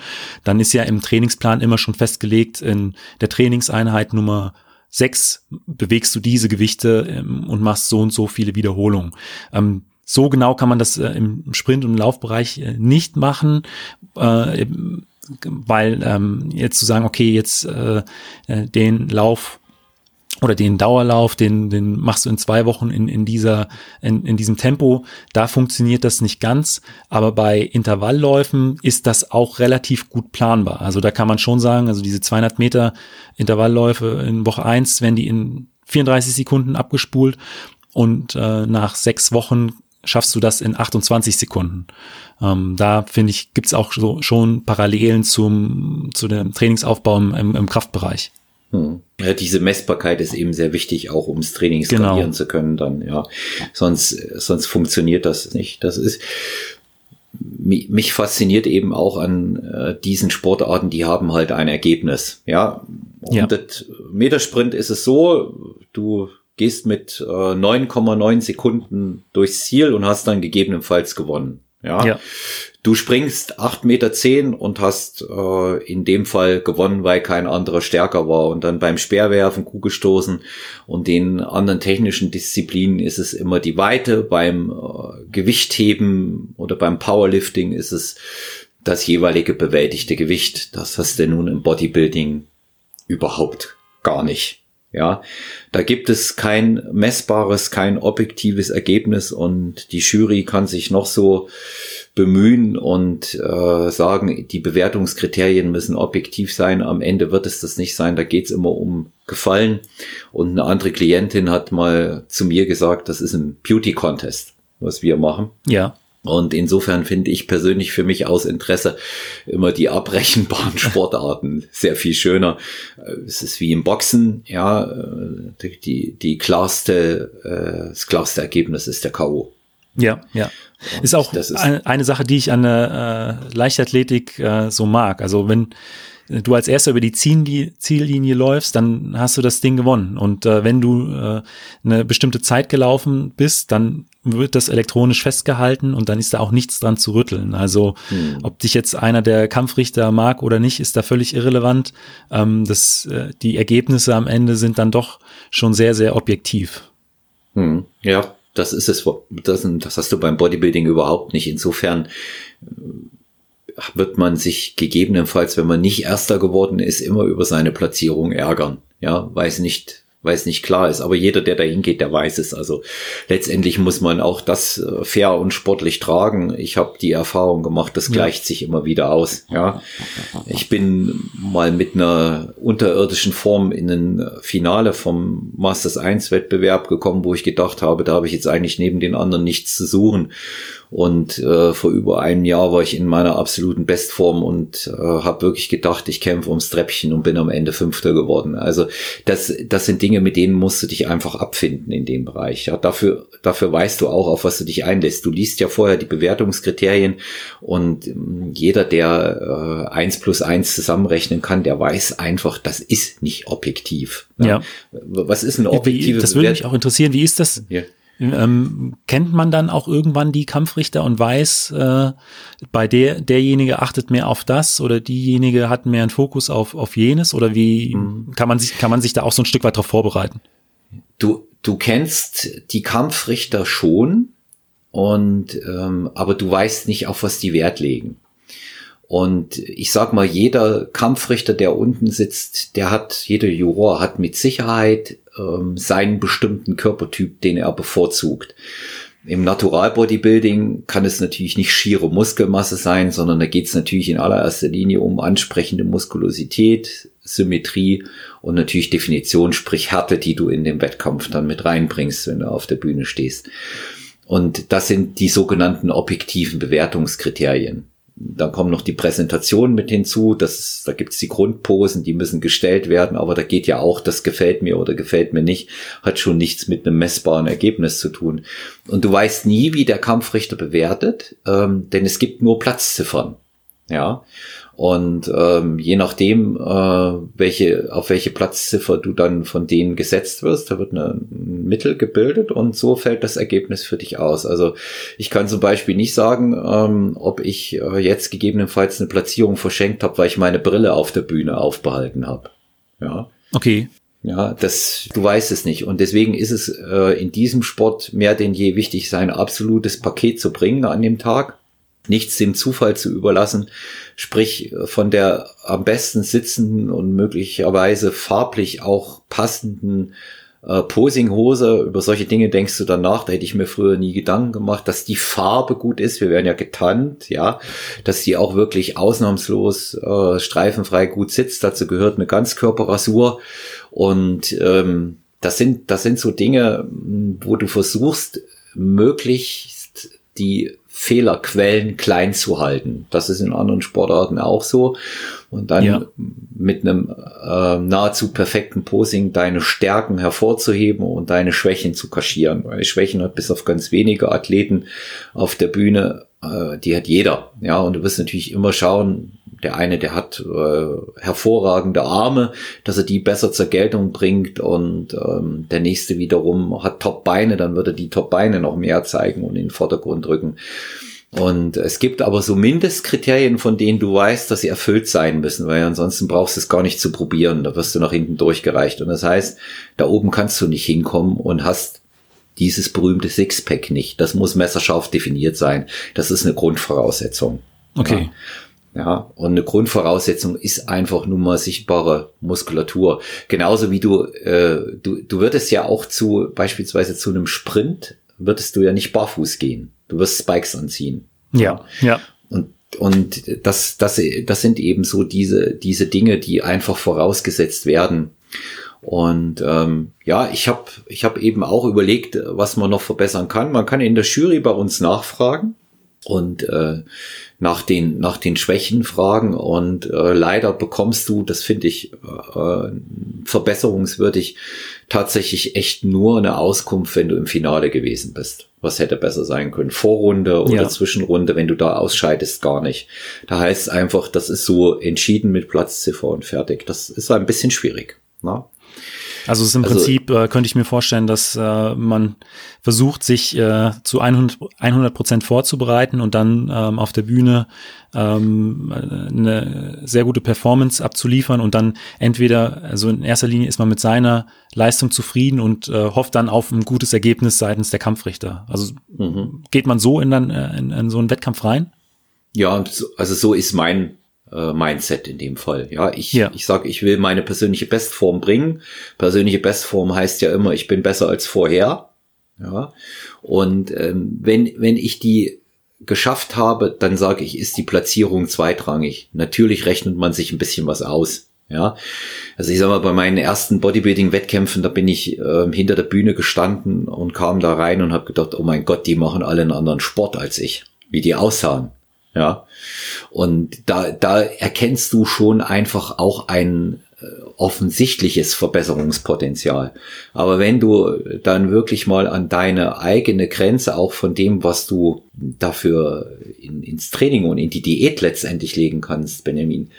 dann ist ja im Trainingsplan immer schon festgelegt, in der Trainingseinheit Nummer sechs bewegst du diese Gewichte ähm, und machst so und so viele Wiederholungen. Ähm, so genau kann man das äh, im Sprint- und Laufbereich äh, nicht machen, äh, weil ähm, jetzt zu sagen, okay, jetzt äh, äh, den Lauf oder den Dauerlauf, den, den machst du in zwei Wochen in, in dieser, in, in diesem Tempo. Da funktioniert das nicht ganz. Aber bei Intervallläufen ist das auch relativ gut planbar. Also da kann man schon sagen, also diese 200 Meter Intervallläufe in Woche eins werden die in 34 Sekunden abgespult und äh, nach sechs Wochen schaffst du das in 28 Sekunden. Ähm, da finde ich, gibt's auch so, schon Parallelen zum, zu dem Trainingsaufbau im, im Kraftbereich. Hm. Ja, diese Messbarkeit ist eben sehr wichtig, auch ums Training skalieren genau. zu können, dann, ja. Sonst, sonst funktioniert das nicht. Das ist, mich fasziniert eben auch an äh, diesen Sportarten, die haben halt ein Ergebnis. Ja, 100 ja. Meter Sprint ist es so, du gehst mit äh, 9,9 Sekunden durchs Ziel und hast dann gegebenenfalls gewonnen. Ja. ja. Du springst 8,10 Meter und hast äh, in dem Fall gewonnen, weil kein anderer stärker war. Und dann beim Speerwerfen, Kugelstoßen und den anderen technischen Disziplinen ist es immer die Weite. Beim äh, Gewichtheben oder beim Powerlifting ist es das jeweilige bewältigte Gewicht. Das hast du nun im Bodybuilding überhaupt gar nicht. Ja, da gibt es kein messbares, kein objektives Ergebnis und die Jury kann sich noch so bemühen und äh, sagen, die Bewertungskriterien müssen objektiv sein. Am Ende wird es das nicht sein. Da geht es immer um Gefallen. Und eine andere Klientin hat mal zu mir gesagt, das ist ein Beauty Contest, was wir machen. Ja. Und insofern finde ich persönlich für mich aus Interesse immer die abrechenbaren Sportarten sehr viel schöner. Es ist wie im Boxen, ja, die, die klarste, äh, das klarste Ergebnis ist der K.O. Ja, ja. Und ist auch ist eine Sache, die ich an der äh, Leichtathletik äh, so mag. Also wenn du als erster über die Ziellinie, Ziellinie läufst, dann hast du das Ding gewonnen. Und äh, wenn du äh, eine bestimmte Zeit gelaufen bist, dann wird das elektronisch festgehalten und dann ist da auch nichts dran zu rütteln. Also hm. ob dich jetzt einer der Kampfrichter mag oder nicht, ist da völlig irrelevant. Ähm, das, äh, die Ergebnisse am Ende sind dann doch schon sehr, sehr objektiv. Hm. Ja, das ist es. Das, das hast du beim Bodybuilding überhaupt nicht. Insofern wird man sich gegebenenfalls, wenn man nicht Erster geworden ist, immer über seine Platzierung ärgern. Ja, weiß nicht, weil es nicht klar ist. Aber jeder, der da hingeht, der weiß es. Also letztendlich muss man auch das äh, fair und sportlich tragen. Ich habe die Erfahrung gemacht, das gleicht ja. sich immer wieder aus. Ja, ich bin mal mit einer unterirdischen Form in ein Finale vom Masters 1 Wettbewerb gekommen, wo ich gedacht habe, da habe ich jetzt eigentlich neben den anderen nichts zu suchen. Und äh, vor über einem Jahr war ich in meiner absoluten Bestform und äh, habe wirklich gedacht, ich kämpfe ums Treppchen und bin am Ende Fünfter geworden. Also das, das sind Dinge, mit denen musst du dich einfach abfinden in dem Bereich. Ja, dafür, dafür weißt du auch, auf was du dich einlässt. Du liest ja vorher die Bewertungskriterien und ähm, jeder, der äh, eins plus eins zusammenrechnen kann, der weiß einfach, das ist nicht objektiv. Ja. ja. Was ist ein objektives Das würde mich auch interessieren. Wie ist das? Ja. Ähm, kennt man dann auch irgendwann die Kampfrichter und weiß, äh, bei der derjenige achtet mehr auf das oder diejenige hat mehr einen Fokus auf auf jenes oder wie mhm. kann man sich kann man sich da auch so ein Stück weit darauf vorbereiten? Du du kennst die Kampfrichter schon und ähm, aber du weißt nicht auf was die Wert legen. Und ich sag mal, jeder Kampfrichter, der unten sitzt, der hat, jeder Juror hat mit Sicherheit ähm, seinen bestimmten Körpertyp, den er bevorzugt. Im Natural Bodybuilding kann es natürlich nicht schiere Muskelmasse sein, sondern da geht es natürlich in allererster Linie um ansprechende Muskulosität, Symmetrie und natürlich Definition, sprich Härte, die du in den Wettkampf dann mit reinbringst, wenn du auf der Bühne stehst. Und das sind die sogenannten objektiven Bewertungskriterien. Dann kommen noch die Präsentationen mit hinzu. Das, da gibt's die Grundposen, die müssen gestellt werden, aber da geht ja auch, das gefällt mir oder gefällt mir nicht, hat schon nichts mit einem messbaren Ergebnis zu tun. Und du weißt nie, wie der Kampfrichter bewertet, ähm, denn es gibt nur Platzziffern. Ja. Und ähm, je nachdem, äh, welche, auf welche Platzziffer du dann von denen gesetzt wirst, da wird eine, ein Mittel gebildet und so fällt das Ergebnis für dich aus. Also ich kann zum Beispiel nicht sagen, ähm, ob ich äh, jetzt gegebenenfalls eine Platzierung verschenkt habe, weil ich meine Brille auf der Bühne aufbehalten habe. Ja. Okay. Ja, das, du weißt es nicht. Und deswegen ist es äh, in diesem Sport mehr denn je wichtig, sein absolutes Paket zu bringen an dem Tag nichts dem Zufall zu überlassen, sprich von der am besten sitzenden und möglicherweise farblich auch passenden äh, Posinghose, über solche Dinge denkst du danach, da hätte ich mir früher nie Gedanken gemacht, dass die Farbe gut ist, wir werden ja getannt, ja, dass die auch wirklich ausnahmslos äh, streifenfrei gut sitzt, dazu gehört eine Ganzkörperrasur. Und ähm, das sind, das sind so Dinge, wo du versuchst, möglichst die Fehlerquellen klein zu halten. Das ist in anderen Sportarten auch so. Und dann ja. mit einem äh, nahezu perfekten Posing deine Stärken hervorzuheben und deine Schwächen zu kaschieren. Weil Schwächen hat bis auf ganz wenige Athleten auf der Bühne, äh, die hat jeder. Ja, und du wirst natürlich immer schauen, der eine, der hat äh, hervorragende Arme, dass er die besser zur Geltung bringt und ähm, der nächste wiederum hat Top-Beine, dann würde er die Top-Beine noch mehr zeigen und in den Vordergrund rücken. Und es gibt aber so Mindestkriterien, von denen du weißt, dass sie erfüllt sein müssen, weil ansonsten brauchst du es gar nicht zu probieren. Da wirst du nach hinten durchgereicht. Und das heißt, da oben kannst du nicht hinkommen und hast dieses berühmte Sixpack nicht. Das muss messerscharf definiert sein. Das ist eine Grundvoraussetzung. Okay. Ja. Ja, und eine Grundvoraussetzung ist einfach nur mal sichtbare Muskulatur. Genauso wie du, äh, du, du würdest ja auch zu, beispielsweise zu einem Sprint, würdest du ja nicht barfuß gehen. Du wirst Spikes anziehen. Ja, ja. Und, und das, das, das sind eben so diese, diese Dinge, die einfach vorausgesetzt werden. Und ähm, ja, ich habe ich hab eben auch überlegt, was man noch verbessern kann. Man kann in der Jury bei uns nachfragen und äh, nach den nach den Schwächen fragen und äh, leider bekommst du, das finde ich äh, verbesserungswürdig, tatsächlich echt nur eine Auskunft, wenn du im Finale gewesen bist. Was hätte besser sein können? Vorrunde oder ja. Zwischenrunde, wenn du da ausscheidest, gar nicht. Da heißt es einfach, das ist so entschieden mit Platzziffer und fertig. Das ist ein bisschen schwierig. Na? Also es ist im also, Prinzip, äh, könnte ich mir vorstellen, dass äh, man versucht, sich äh, zu 100 Prozent vorzubereiten und dann ähm, auf der Bühne ähm, eine sehr gute Performance abzuliefern und dann entweder, also in erster Linie ist man mit seiner Leistung zufrieden und äh, hofft dann auf ein gutes Ergebnis seitens der Kampfrichter. Also mhm. geht man so in, dann, äh, in, in so einen Wettkampf rein? Ja, also so ist mein äh, Mindset in dem Fall. Ja, ich, ja. ich sage, ich will meine persönliche Bestform bringen. Persönliche Bestform heißt ja immer, ich bin besser als vorher. Ja, und ähm, wenn, wenn ich die geschafft habe, dann sage ich, ist die Platzierung zweitrangig. Natürlich rechnet man sich ein bisschen was aus. Ja, also ich sag mal, bei meinen ersten Bodybuilding-Wettkämpfen, da bin ich äh, hinter der Bühne gestanden und kam da rein und habe gedacht, oh mein Gott, die machen alle einen anderen Sport als ich, wie die aussahen. Ja. Und da, da erkennst du schon einfach auch ein äh, offensichtliches Verbesserungspotenzial. Aber wenn du dann wirklich mal an deine eigene Grenze auch von dem, was du dafür in, ins Training und in die Diät letztendlich legen kannst, Benjamin,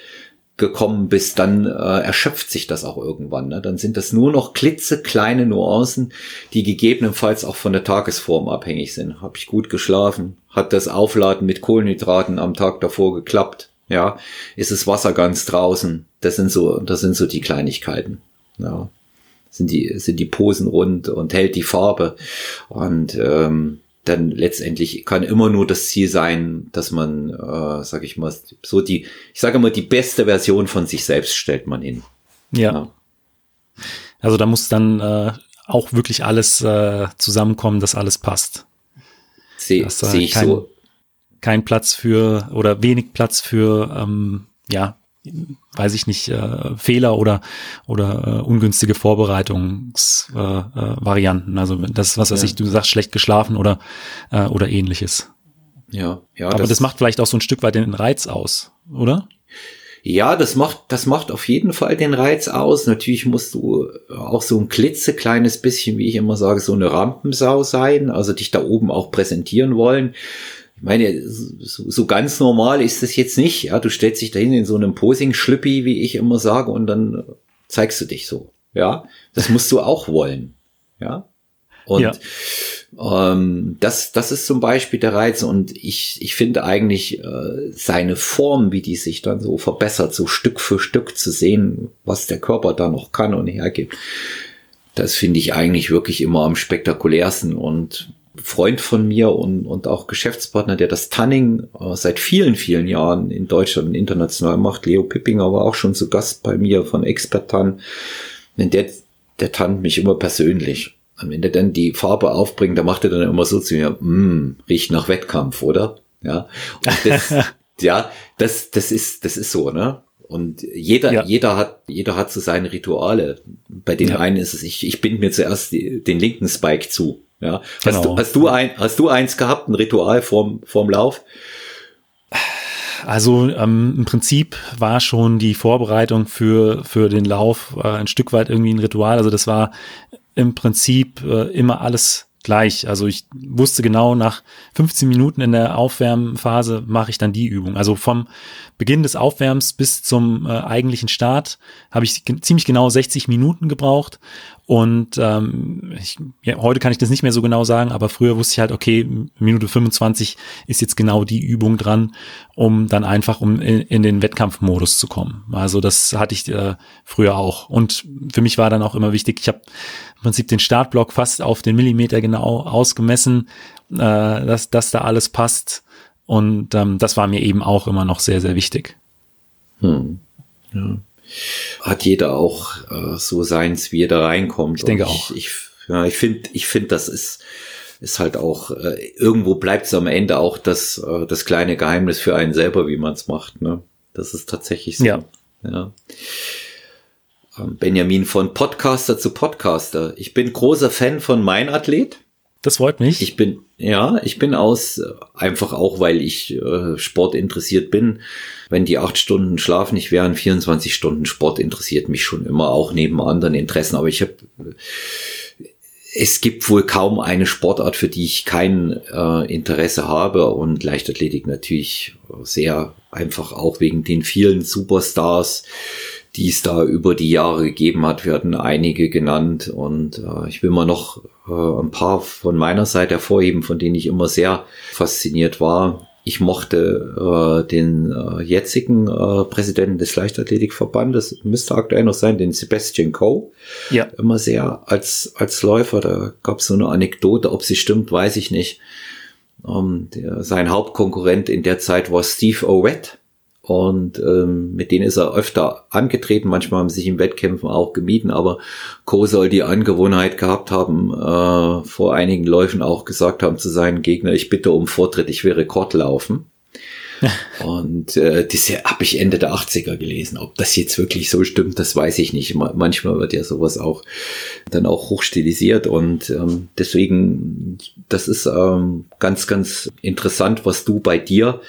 gekommen bist, dann äh, erschöpft sich das auch irgendwann. Ne? Dann sind das nur noch klitzekleine Nuancen, die gegebenenfalls auch von der Tagesform abhängig sind. Habe ich gut geschlafen? Hat das Aufladen mit Kohlenhydraten am Tag davor geklappt? Ja, ist das Wasser ganz draußen? Das sind so, das sind so die Kleinigkeiten. Ja, sind die sind die Posen rund und hält die Farbe und ähm, dann letztendlich kann immer nur das Ziel sein, dass man, äh, sag ich mal, so die, ich sage immer, die beste Version von sich selbst stellt man hin. Ja. ja. Also da muss dann äh, auch wirklich alles äh, zusammenkommen, dass alles passt. Sehe seh ich kein, so. Kein Platz für oder wenig Platz für ähm, ja weiß ich nicht, äh, Fehler oder, oder äh, ungünstige Vorbereitungsvarianten. Äh, äh, also das, was weiß ja. ich, du sagst, schlecht geschlafen oder, äh, oder ähnliches. Ja, ja. Aber das, das macht vielleicht auch so ein Stück weit den Reiz aus, oder? Ja, das macht, das macht auf jeden Fall den Reiz aus. Natürlich musst du auch so ein klitzekleines bisschen, wie ich immer sage, so eine Rampensau sein, also dich da oben auch präsentieren wollen ich meine, so, so ganz normal ist das jetzt nicht. Ja, du stellst dich dahin in so einem Posing-Schlüppi, wie ich immer sage, und dann zeigst du dich so. Ja, das musst du auch wollen. Ja. Und ja. Ähm, das, das ist zum Beispiel der Reiz. Und ich, ich finde eigentlich äh, seine Form, wie die sich dann so verbessert, so Stück für Stück zu sehen, was der Körper da noch kann und hergibt. Das finde ich eigentlich wirklich immer am spektakulärsten. Und Freund von mir und, und auch Geschäftspartner, der das Tanning äh, seit vielen, vielen Jahren in Deutschland und international macht. Leo Pippinger war auch schon zu Gast bei mir von Expert Tan. Der, der tannt mich immer persönlich. Und wenn der dann die Farbe aufbringt, da macht er dann immer so zu mir, mm, riecht nach Wettkampf, oder? Ja. Und das, ja, das, das ist, das ist so, ne? Und jeder, ja. jeder hat, jeder hat so seine Rituale. Bei den ja. einen ist es, ich, ich bind mir zuerst die, den linken Spike zu. Ja. Genau. Hast, du, hast, du ein, hast du eins gehabt, ein Ritual vorm, vorm Lauf? Also ähm, im Prinzip war schon die Vorbereitung für, für den Lauf äh, ein Stück weit irgendwie ein Ritual. Also das war im Prinzip äh, immer alles gleich. Also ich wusste genau, nach 15 Minuten in der Aufwärmphase mache ich dann die Übung. Also vom Beginn des Aufwärms bis zum äh, eigentlichen Start habe ich ziemlich genau 60 Minuten gebraucht und ähm, ich, ja, heute kann ich das nicht mehr so genau sagen, aber früher wusste ich halt, okay, Minute 25 ist jetzt genau die Übung dran, um dann einfach um in, in den Wettkampfmodus zu kommen. Also das hatte ich äh, früher auch. Und für mich war dann auch immer wichtig, ich habe im Prinzip den Startblock fast auf den Millimeter genau ausgemessen, äh, dass, dass da alles passt. Und ähm, das war mir eben auch immer noch sehr, sehr wichtig. Hm. Ja hat jeder auch äh, so seins, wie er da reinkommt. Ich denke auch. Ich, ja, ich finde, ich finde, das ist ist halt auch äh, irgendwo bleibt es am Ende auch das äh, das kleine Geheimnis für einen selber, wie man es macht. Ne, das ist tatsächlich so. Ja. ja. Ähm, Benjamin von Podcaster zu Podcaster. Ich bin großer Fan von Mein Athlet. Das freut mich. Ich bin, ja, ich bin aus, einfach auch, weil ich äh, Sport interessiert bin. Wenn die acht Stunden Schlaf nicht wären, 24 Stunden Sport interessiert mich schon immer, auch neben anderen Interessen. Aber ich habe, es gibt wohl kaum eine Sportart, für die ich kein äh, Interesse habe. Und Leichtathletik natürlich sehr einfach auch wegen den vielen Superstars die es da über die Jahre gegeben hat. Hatten einige genannt und äh, ich will mal noch äh, ein paar von meiner Seite hervorheben, von denen ich immer sehr fasziniert war. Ich mochte äh, den äh, jetzigen äh, Präsidenten des Leichtathletikverbandes, müsste aktuell noch sein, den Sebastian Coe. Ja. Immer sehr als, als Läufer. Da gab es so eine Anekdote, ob sie stimmt, weiß ich nicht. Ähm, der, sein Hauptkonkurrent in der Zeit war Steve Owett und ähm, mit denen ist er öfter angetreten. Manchmal haben sie sich in Wettkämpfen auch gemieden, aber Co soll die Angewohnheit gehabt haben, äh, vor einigen Läufen auch gesagt haben zu seinen Gegner, ich bitte um Vortritt, ich will Rekord laufen. und äh, das habe ich Ende der 80er gelesen. Ob das jetzt wirklich so stimmt, das weiß ich nicht. Manchmal wird ja sowas auch dann auch hochstilisiert und ähm, deswegen, das ist ähm, ganz, ganz interessant, was du bei dir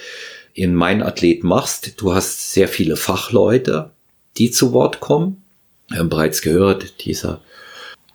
in Mein Athlet machst. Du hast sehr viele Fachleute, die zu Wort kommen. Wir haben bereits gehört, dieser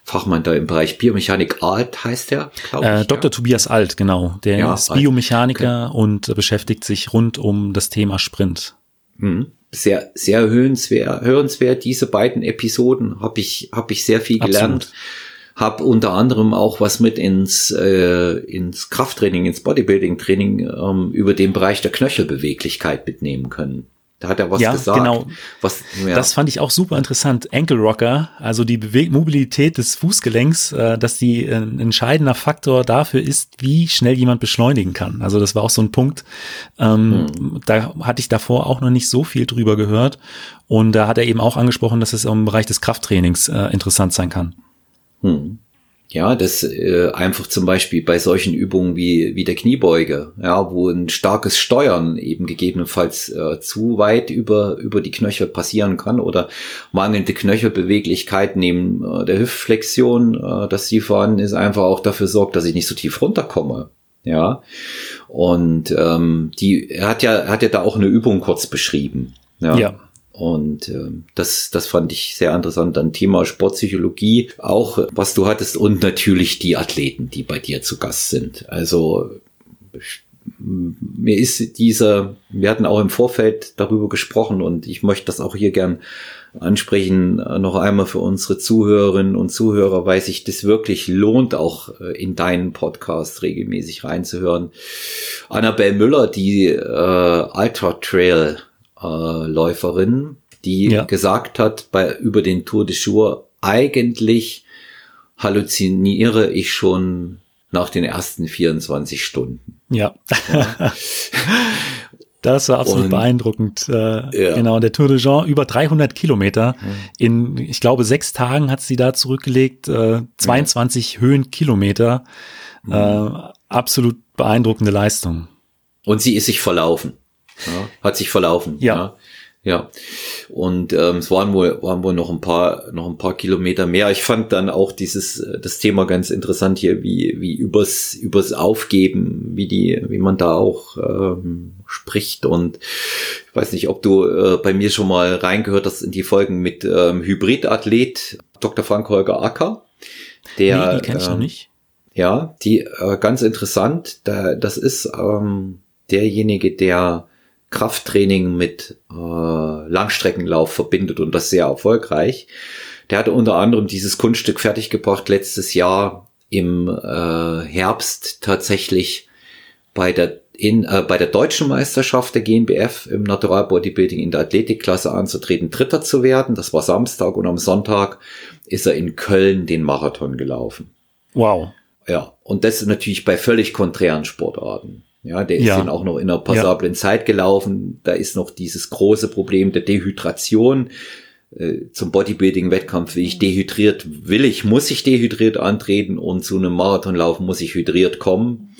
Fachmann da im Bereich Biomechanik Alt heißt der, äh, Dr. Ja. Tobias Alt, genau. Der ja, ist Biomechaniker okay. und beschäftigt sich rund um das Thema Sprint. Mhm. Sehr, sehr hörenswert, hörenswert. Diese beiden Episoden habe ich, habe ich sehr viel gelernt. Absolut habe unter anderem auch was mit ins, äh, ins Krafttraining, ins Bodybuilding-Training ähm, über den Bereich der Knöchelbeweglichkeit mitnehmen können. Da hat er was ja, gesagt. Genau. Was, ja. Das fand ich auch super interessant. Ankle Rocker, also die Beweg Mobilität des Fußgelenks, äh, dass die äh, ein entscheidender Faktor dafür ist, wie schnell jemand beschleunigen kann. Also das war auch so ein Punkt. Ähm, hm. Da hatte ich davor auch noch nicht so viel drüber gehört. Und da hat er eben auch angesprochen, dass es im Bereich des Krafttrainings äh, interessant sein kann. Hm. Ja, das äh, einfach zum Beispiel bei solchen Übungen wie, wie der Kniebeuge, ja, wo ein starkes Steuern eben gegebenenfalls äh, zu weit über, über die Knöchel passieren kann oder mangelnde Knöchelbeweglichkeit neben äh, der Hüftflexion, äh, dass die vorhanden ist, einfach auch dafür sorgt, dass ich nicht so tief runterkomme. Ja. Und ähm, die er hat ja, hat ja da auch eine Übung kurz beschrieben. Ja. ja. Und äh, das, das fand ich sehr interessant. Dann Thema Sportpsychologie, auch was du hattest und natürlich die Athleten, die bei dir zu Gast sind. Also mir ist dieser, wir hatten auch im Vorfeld darüber gesprochen und ich möchte das auch hier gern ansprechen, noch einmal für unsere Zuhörerinnen und Zuhörer, weil sich das wirklich lohnt, auch äh, in deinen Podcast regelmäßig reinzuhören. Annabelle Müller, die äh, Ultra Trail äh, Läuferin, die ja. gesagt hat bei über den Tour de Jour, eigentlich halluziniere ich schon nach den ersten 24 Stunden. Ja. ja. Das war absolut und, beeindruckend. Äh, ja. Genau, der Tour de Jean über 300 Kilometer. Mhm. In, ich glaube, sechs Tagen hat sie da zurückgelegt, äh, 22 mhm. Höhenkilometer. Äh, absolut beeindruckende Leistung. Und sie ist sich verlaufen. Ja, hat sich verlaufen. Ja. ja. Ja, und ähm, es waren wohl, waren wohl noch ein paar, noch ein paar Kilometer mehr. Ich fand dann auch dieses, äh, das Thema ganz interessant hier, wie, wie übers, übers Aufgeben, wie die, wie man da auch ähm, spricht. Und ich weiß nicht, ob du äh, bei mir schon mal reingehört hast in die Folgen mit ähm, Hybridathlet Dr. Frank Holger Acker. Der, nee, die kenn ich ähm, noch nicht. Ja, die äh, ganz interessant. Da, das ist ähm, derjenige, der Krafttraining mit äh, Langstreckenlauf verbindet und das sehr erfolgreich. Der hatte unter anderem dieses Kunststück fertiggebracht letztes Jahr im äh, Herbst tatsächlich bei der in, äh, bei der deutschen Meisterschaft der GNBF im Natural Bodybuilding in der Athletikklasse anzutreten, Dritter zu werden. Das war Samstag und am Sonntag ist er in Köln den Marathon gelaufen. Wow. Ja, und das natürlich bei völlig konträren Sportarten. Ja, der ist ja. dann auch noch in einer passablen ja. Zeit gelaufen. Da ist noch dieses große Problem der Dehydration. Äh, zum Bodybuilding-Wettkampf will ich dehydriert, will ich, muss ich dehydriert antreten und zu einem Marathonlauf muss ich hydriert kommen.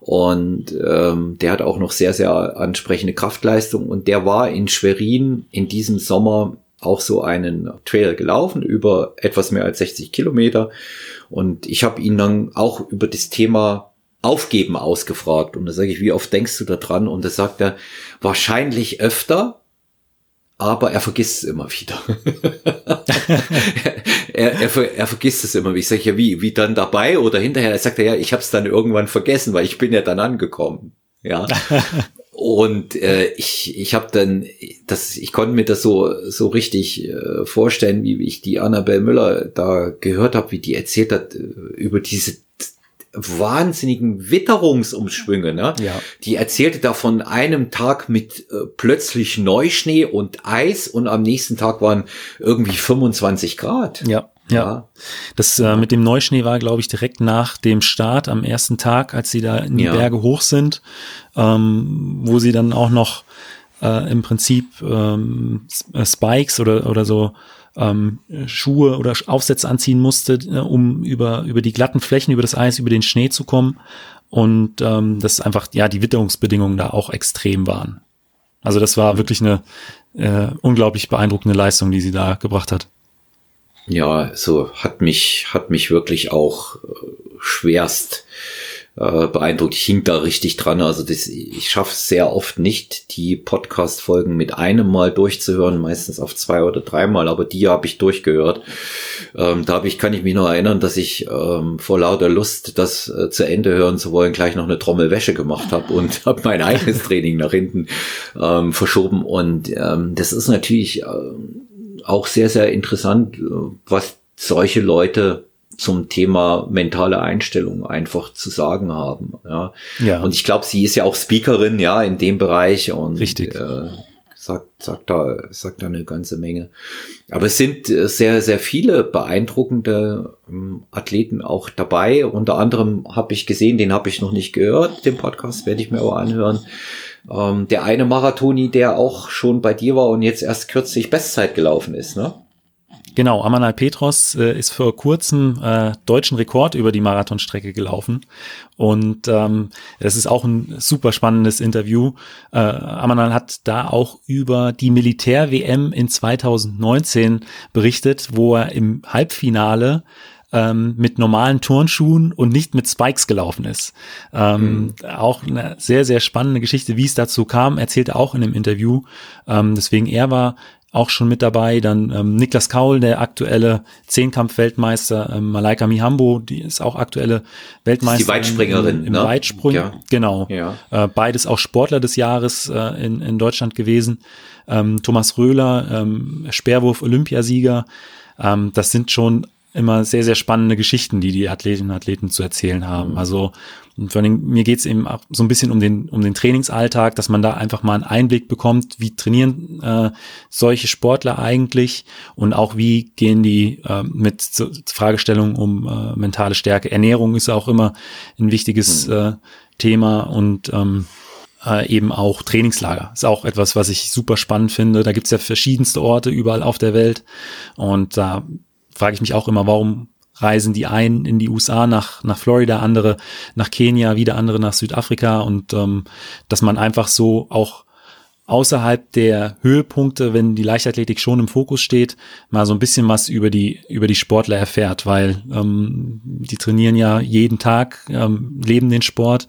Und ähm, der hat auch noch sehr, sehr ansprechende Kraftleistung. Und der war in Schwerin in diesem Sommer auch so einen Trail gelaufen über etwas mehr als 60 Kilometer. Und ich habe ihn dann auch über das Thema Aufgeben ausgefragt. Und da sage ich, wie oft denkst du da dran? Und da sagt er, wahrscheinlich öfter, aber er vergisst es immer wieder. er, er, er, vergisst es immer. Ich sage ja, wie, wie dann dabei oder hinterher? Er sagt ja, ich habe es dann irgendwann vergessen, weil ich bin ja dann angekommen. Ja. Und äh, ich, ich habe dann, das, ich konnte mir das so so richtig äh, vorstellen, wie ich die Annabelle Müller da gehört habe, wie die erzählt hat äh, über diese wahnsinnigen Witterungsumschwünge. Ne? Ja. Die erzählte da von einem Tag mit äh, plötzlich Neuschnee und Eis und am nächsten Tag waren irgendwie 25 Grad. Ja. Ja, das äh, mit dem Neuschnee war, glaube ich, direkt nach dem Start am ersten Tag, als sie da in die ja. Berge hoch sind, ähm, wo sie dann auch noch äh, im Prinzip ähm, äh, Spikes oder, oder so ähm, Schuhe oder Aufsätze anziehen musste, äh, um über, über die glatten Flächen, über das Eis, über den Schnee zu kommen. Und ähm, dass einfach, ja, die Witterungsbedingungen da auch extrem waren. Also das war wirklich eine äh, unglaublich beeindruckende Leistung, die sie da gebracht hat ja, so hat mich, hat mich wirklich auch äh, schwerst äh, beeindruckt. Ich hing da richtig dran. Also das, ich schaffe es sehr oft nicht, die Podcast-Folgen mit einem Mal durchzuhören, meistens auf zwei oder dreimal, aber die habe ich durchgehört. Ähm, da habe ich, kann ich mich noch erinnern, dass ich ähm, vor lauter Lust, das äh, zu Ende hören zu wollen, gleich noch eine Trommel Wäsche gemacht habe und habe mein eigenes Training nach hinten ähm, verschoben. Und ähm, das ist natürlich ähm, auch sehr, sehr interessant, äh, was solche Leute zum Thema mentale Einstellung einfach zu sagen haben. Ja. ja. Und ich glaube, sie ist ja auch Speakerin, ja, in dem Bereich und Richtig. Äh, sagt, sagt da, sagt da eine ganze Menge. Aber es sind äh, sehr, sehr viele beeindruckende ähm, Athleten auch dabei. Unter anderem habe ich gesehen, den habe ich noch nicht gehört, den Podcast werde ich mir aber anhören. Ähm, der eine Marathoni, der auch schon bei dir war und jetzt erst kürzlich Bestzeit gelaufen ist, ne? Genau, Amanal Petros äh, ist vor kurzem äh, deutschen Rekord über die Marathonstrecke gelaufen. Und ähm, es ist auch ein super spannendes Interview. Äh, Amanal hat da auch über die Militär-WM in 2019 berichtet, wo er im Halbfinale ähm, mit normalen Turnschuhen und nicht mit Spikes gelaufen ist. Ähm, mhm. Auch eine sehr, sehr spannende Geschichte, wie es dazu kam, erzählte auch in dem Interview. Ähm, deswegen er war auch schon mit dabei. Dann ähm, Niklas Kaul, der aktuelle Zehnkampf-Weltmeister, ähm, Malaika Mihambo, die ist auch aktuelle Weltmeisterin. Die Weitspringerin, im, im ne? Weitsprung. Ja. Genau. Ja. Äh, beides auch Sportler des Jahres äh, in, in Deutschland gewesen. Ähm, Thomas Röhler, ähm, Speerwurf Olympiasieger. Ähm, das sind schon immer sehr, sehr spannende Geschichten, die die Athletinnen und Athleten zu erzählen haben. Mhm. Also und vor allem, mir geht es eben auch so ein bisschen um den, um den Trainingsalltag, dass man da einfach mal einen Einblick bekommt, wie trainieren äh, solche Sportler eigentlich und auch wie gehen die äh, mit so Fragestellungen um äh, mentale Stärke. Ernährung ist auch immer ein wichtiges mhm. äh, Thema und ähm, äh, eben auch Trainingslager. Ist auch etwas, was ich super spannend finde. Da gibt's ja verschiedenste Orte überall auf der Welt und da frage ich mich auch immer, warum reisen die einen in die USA nach, nach Florida, andere nach Kenia, wieder andere nach Südafrika und ähm, dass man einfach so auch außerhalb der Höhepunkte, wenn die Leichtathletik schon im Fokus steht, mal so ein bisschen was über die über die Sportler erfährt, weil ähm, die trainieren ja jeden Tag, ähm, leben den Sport.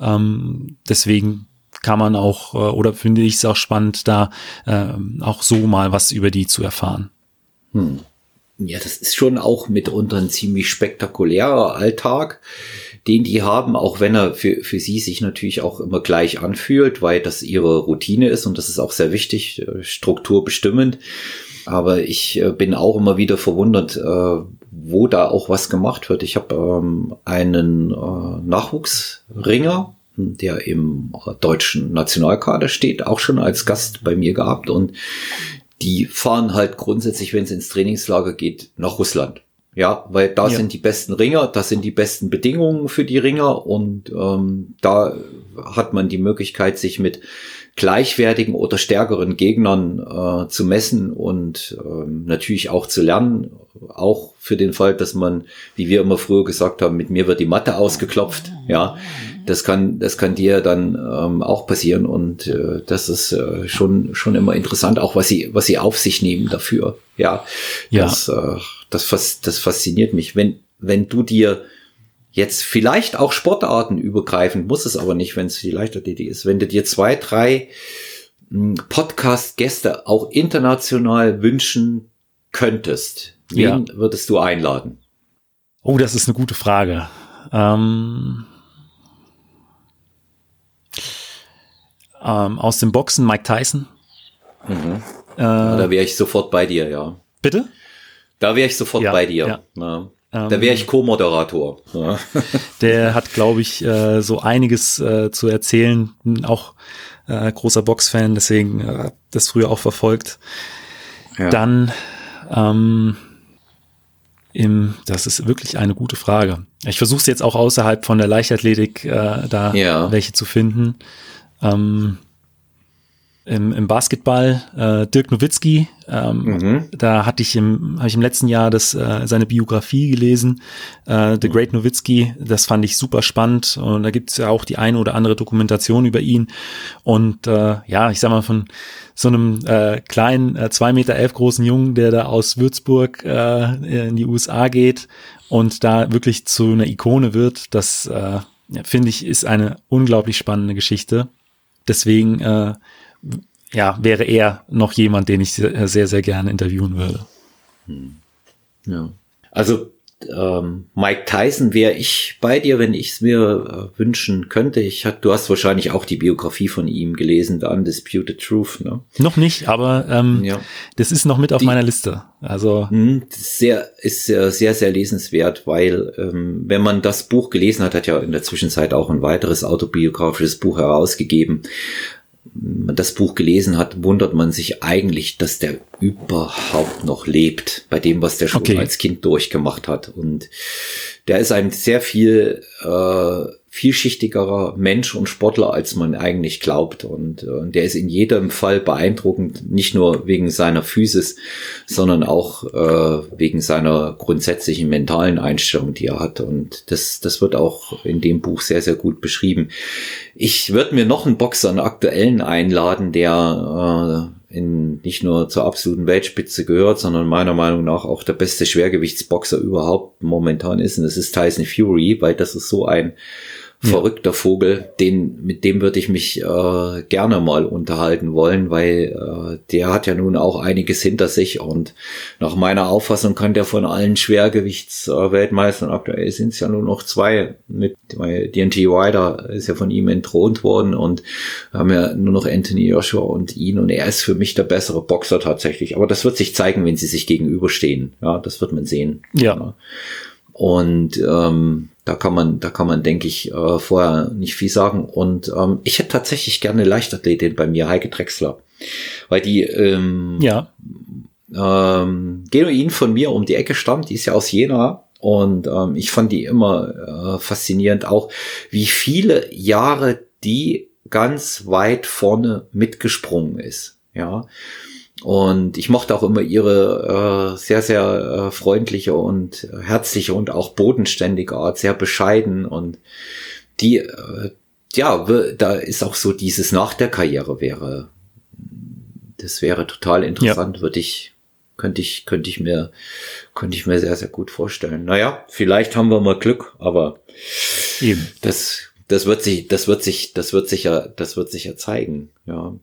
Ähm, deswegen kann man auch äh, oder finde ich es auch spannend, da äh, auch so mal was über die zu erfahren. Hm. Ja, das ist schon auch mitunter ein ziemlich spektakulärer Alltag, den die haben, auch wenn er für, für sie sich natürlich auch immer gleich anfühlt, weil das ihre Routine ist und das ist auch sehr wichtig, äh, strukturbestimmend. Aber ich äh, bin auch immer wieder verwundert, äh, wo da auch was gemacht wird. Ich habe ähm, einen Nachwuchsringer, der im deutschen Nationalkader steht, auch schon als Gast bei mir gehabt und die fahren halt grundsätzlich, wenn es ins Trainingslager geht, nach Russland. Ja, weil da ja. sind die besten Ringer, da sind die besten Bedingungen für die Ringer und ähm, da hat man die Möglichkeit, sich mit gleichwertigen oder stärkeren Gegnern äh, zu messen und ähm, natürlich auch zu lernen, auch für den Fall, dass man, wie wir immer früher gesagt haben, mit mir wird die Matte ausgeklopft, ja, das kann, das kann dir dann ähm, auch passieren und äh, das ist äh, schon schon immer interessant, auch was sie was sie auf sich nehmen dafür, ja, Ja. das äh, das, fas das fasziniert mich, wenn wenn du dir jetzt vielleicht auch Sportarten übergreifend, muss es aber nicht, wenn es die Leichtathletik ist, wenn du dir zwei, drei mh, Podcast-Gäste auch international wünschen könntest, wen würdest du einladen? Oh, das ist eine gute Frage. Ähm, ähm, aus dem Boxen Mike Tyson. Äh, Da wäre ich sofort bei dir, ja. bitte? Da wäre ich sofort Ja, bei dir. ja. Ja. Ähm, Da wäre ich Co-Moderator. Ja. Der hat, glaube ich, äh, so einiges äh, zu erzählen. Auch äh, großer Boxfan, deswegen äh, das früher auch verfolgt. Ja. Dann, ähm, im, das ist wirklich eine gute Frage. Ich versuche es jetzt auch außerhalb von der Leichtathletik äh, da Ja. welche zu finden. Ähm, im, Im Basketball äh, Dirk Nowitzki, ähm, Mhm. da hatte ich im, habe ich im letzten Jahr das, äh, seine Biografie gelesen, äh, The Great Nowitzki, das fand ich super spannend und da gibt es ja auch die eine oder andere Dokumentation über ihn und äh, ja, ich sag mal von so einem äh, kleinen, äh, zwei Meter elf großen Jungen, der da aus Würzburg äh, in die USA geht und da wirklich zu einer Ikone wird, das äh, finde ich ist eine unglaublich spannende Geschichte. Deswegen äh, ja, wäre er noch jemand, den ich sehr, sehr, gerne interviewen würde. Ja. Also ähm, Mike Tyson wäre ich bei dir, wenn ich es mir äh, wünschen könnte. Ich hat, du hast wahrscheinlich auch die Biografie von ihm gelesen, The Undisputed Truth, ne? Noch nicht, aber ähm, Ja. das ist noch mit auf Die- meiner Liste. Also das ist sehr, ist sehr, sehr, sehr lesenswert, weil ähm, wenn man das Buch gelesen hat, hat ja in der Zwischenzeit auch ein weiteres autobiografisches Buch herausgegeben. Das Buch gelesen hat, wundert man sich eigentlich, dass der überhaupt noch lebt bei dem, was der schon Okay. als Kind durchgemacht hat. Und der ist ein sehr viel äh, vielschichtigerer Mensch und Sportler, als man eigentlich glaubt. Und äh, der ist in jedem Fall beeindruckend, nicht nur wegen seiner Physis, sondern auch äh, wegen seiner grundsätzlichen mentalen Einstellung, die er hat. Und das, das wird auch in dem Buch sehr, sehr gut beschrieben. Ich würde mir noch einen Boxer, einen aktuellen einladen, der äh, in, nicht nur zur absoluten Weltspitze gehört, sondern meiner Meinung nach auch der beste Schwergewichtsboxer überhaupt momentan ist. Und das ist Tyson Fury, weil das ist so ein verrückter Vogel, den, mit dem würde ich mich äh, gerne mal unterhalten wollen, weil äh, der hat ja nun auch einiges hinter sich und nach meiner Auffassung kann der von allen Schwergewichtsweltmeistern, aktuell sind es ja nur noch zwei, mit weil DNT Ryder ist ja von ihm entthront worden und wir haben ja nur noch Anthony Joshua und ihn und er ist für mich der bessere Boxer tatsächlich, aber das wird sich zeigen, wenn sie sich gegenüberstehen, ja, das wird man sehen. Ja. Und ähm, da kann man, da kann man, denke ich, äh, vorher nicht viel sagen. Und ähm, ich hätte tatsächlich gerne eine Leichtathletin bei mir, Heike Drexler. Weil die ähm, ja, ähm, genuin von mir um die Ecke stammt, die ist ja aus Jena. Und ähm, ich fand die immer äh, faszinierend, auch wie viele Jahre die ganz weit vorne mitgesprungen ist. Ja. Und ich mochte auch immer ihre äh, sehr, sehr äh, freundliche und herzliche und auch bodenständige Art, sehr bescheiden und die, äh, ja, da ist auch so dieses nach der Karriere wäre, das wäre total interessant, würde ich, könnte ich, könnte ich mir, könnte ich mir sehr, sehr gut vorstellen. Naja, vielleicht haben wir mal Glück, aber eben. das, das wird sich, das wird sich, das wird sich ja, das wird sich ja zeigen, ja.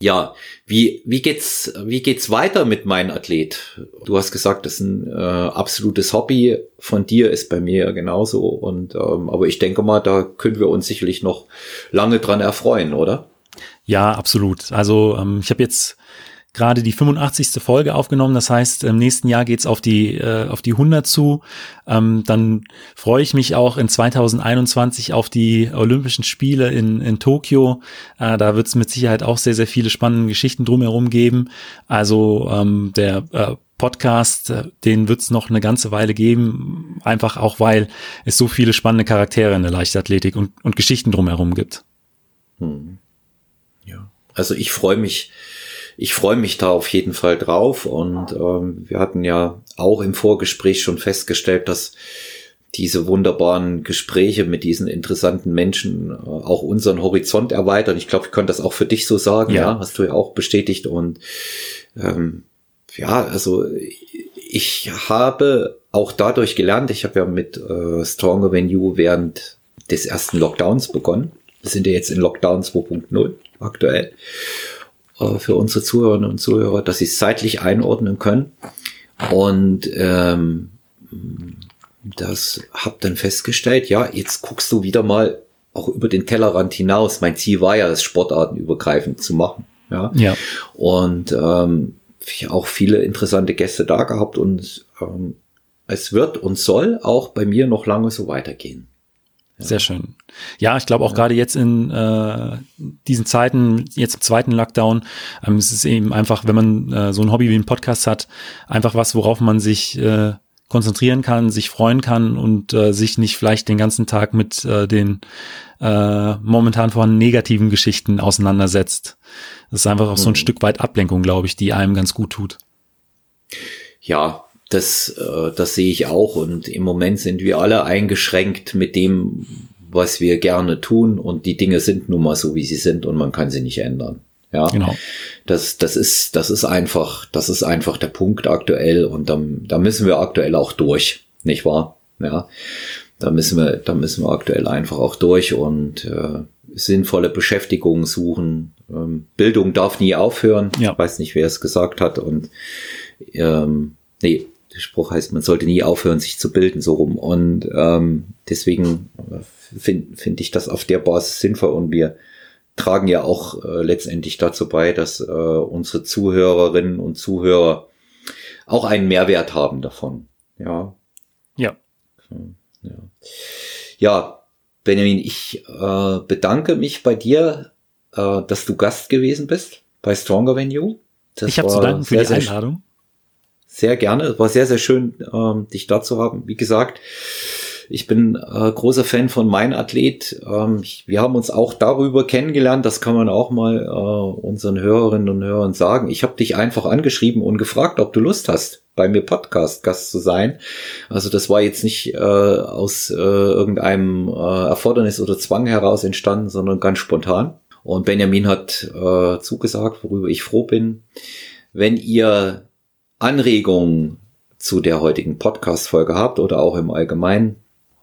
Ja, wie, wie geht's, wie geht's weiter mit meinem Athlet? Du hast gesagt, das ist ein äh, absolutes Hobby von dir, ist bei mir genauso. Und ähm, aber ich denke mal, da können wir uns sicherlich noch lange dran erfreuen, oder? Ja, absolut. Also ähm, ich habe jetzt gerade die 85. Folge aufgenommen. Das heißt, im nächsten Jahr geht's auf äh, auf die 100 zu. Ähm, dann freue ich mich auch in 2021 auf die Olympischen Spiele in, in Tokio. Äh, da wird's mit Sicherheit auch sehr, sehr viele spannende Geschichten drumherum geben. Also ähm, der äh, Podcast, äh, den wird's noch eine ganze Weile geben, einfach auch weil es so viele spannende Charaktere in der Leichtathletik und, und Geschichten drumherum gibt. Hm. Ja. also ich freue mich, ich freue mich da auf jeden Fall drauf. Und ähm, wir hatten ja auch im Vorgespräch schon festgestellt, dass diese wunderbaren Gespräche mit diesen interessanten Menschen äh, auch unseren Horizont erweitern. Ich glaube, ich kann das auch für dich so sagen, ja, ja hast du ja auch bestätigt. Und ähm, ja, also ich habe auch dadurch gelernt, ich habe ja mit äh, Stronger Than You während des ersten Lockdowns begonnen. Wir sind ja jetzt in Lockdown 2.0 aktuell äh, für unsere Zuhörerinnen und Zuhörer, dass sie es zeitlich einordnen können. Und ähm, das hab dann festgestellt, ja, jetzt guckst du wieder mal auch über den Tellerrand hinaus. Mein Ziel war ja, das sportartenübergreifend zu machen. Ja. ja. Und ähm, auch viele interessante Gäste da gehabt und ähm, es wird und soll auch bei mir noch lange so weitergehen. Sehr schön. Ja, ich glaube auch ja. gerade jetzt in äh, diesen Zeiten, jetzt im zweiten Lockdown, ähm, es ist eben einfach, wenn man äh, so ein Hobby wie ein Podcast hat, einfach was, worauf man sich äh, konzentrieren kann, sich freuen kann und äh, sich nicht vielleicht den ganzen Tag mit äh, den äh, momentan vorhandenen negativen Geschichten auseinandersetzt. Das ist einfach auch so ein mhm. Stück weit Ablenkung, glaube ich, die einem ganz gut tut. Ja, das, äh, das sehe ich auch. Und im Moment sind wir alle eingeschränkt mit dem, was wir gerne tun. Und die Dinge sind nun mal so, wie sie sind und man kann sie nicht ändern. Ja, genau. Das, das ist, das ist einfach, das ist einfach der Punkt aktuell und da, da müssen wir aktuell auch durch, nicht wahr? Ja, da müssen wir, da müssen wir aktuell einfach auch durch und äh, sinnvolle Beschäftigung suchen. Ähm, Bildung darf nie aufhören. Ja. Ich weiß nicht, wer es gesagt hat und ähm, nee, Spruch heißt, man sollte nie aufhören, sich zu bilden, so rum. Und ähm, deswegen finde find ich das auf der Basis sinnvoll und wir tragen ja auch äh, letztendlich dazu bei, dass äh, unsere Zuhörerinnen und Zuhörer auch einen Mehrwert haben davon. Ja. Ja. Ja, ja Benjamin, ich äh, bedanke mich bei dir, äh, dass du Gast gewesen bist bei Stronger Venue. Das ich habe zu danken für die Einladung. Sehr gerne. Es war sehr, sehr schön, ähm, dich da zu haben. Wie gesagt, ich bin äh, großer Fan von Mein Athlet. Ähm, ich, wir haben uns auch darüber kennengelernt. Das kann man auch mal äh, unseren Hörerinnen und Hörern sagen. Ich habe dich einfach angeschrieben und gefragt, ob du Lust hast, bei mir Podcast-Gast zu sein. Also das war jetzt nicht äh, aus äh, irgendeinem äh, Erfordernis oder Zwang heraus entstanden, sondern ganz spontan. Und Benjamin hat äh, zugesagt, worüber ich froh bin. Wenn ihr Anregungen zu der heutigen Podcast-Folge habt oder auch im Allgemeinen,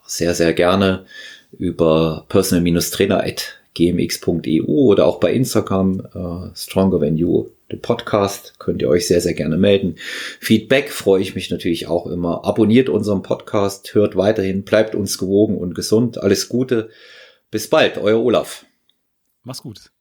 sehr, sehr gerne über personal-trainer.gmx.eu oder auch bei Instagram uh, Stronger Than You, den Podcast, könnt ihr euch sehr, sehr gerne melden. Feedback freue ich mich natürlich auch immer. Abonniert unseren Podcast, hört weiterhin, bleibt uns gewogen und gesund. Alles Gute. Bis bald, euer Olaf. Mach's gut.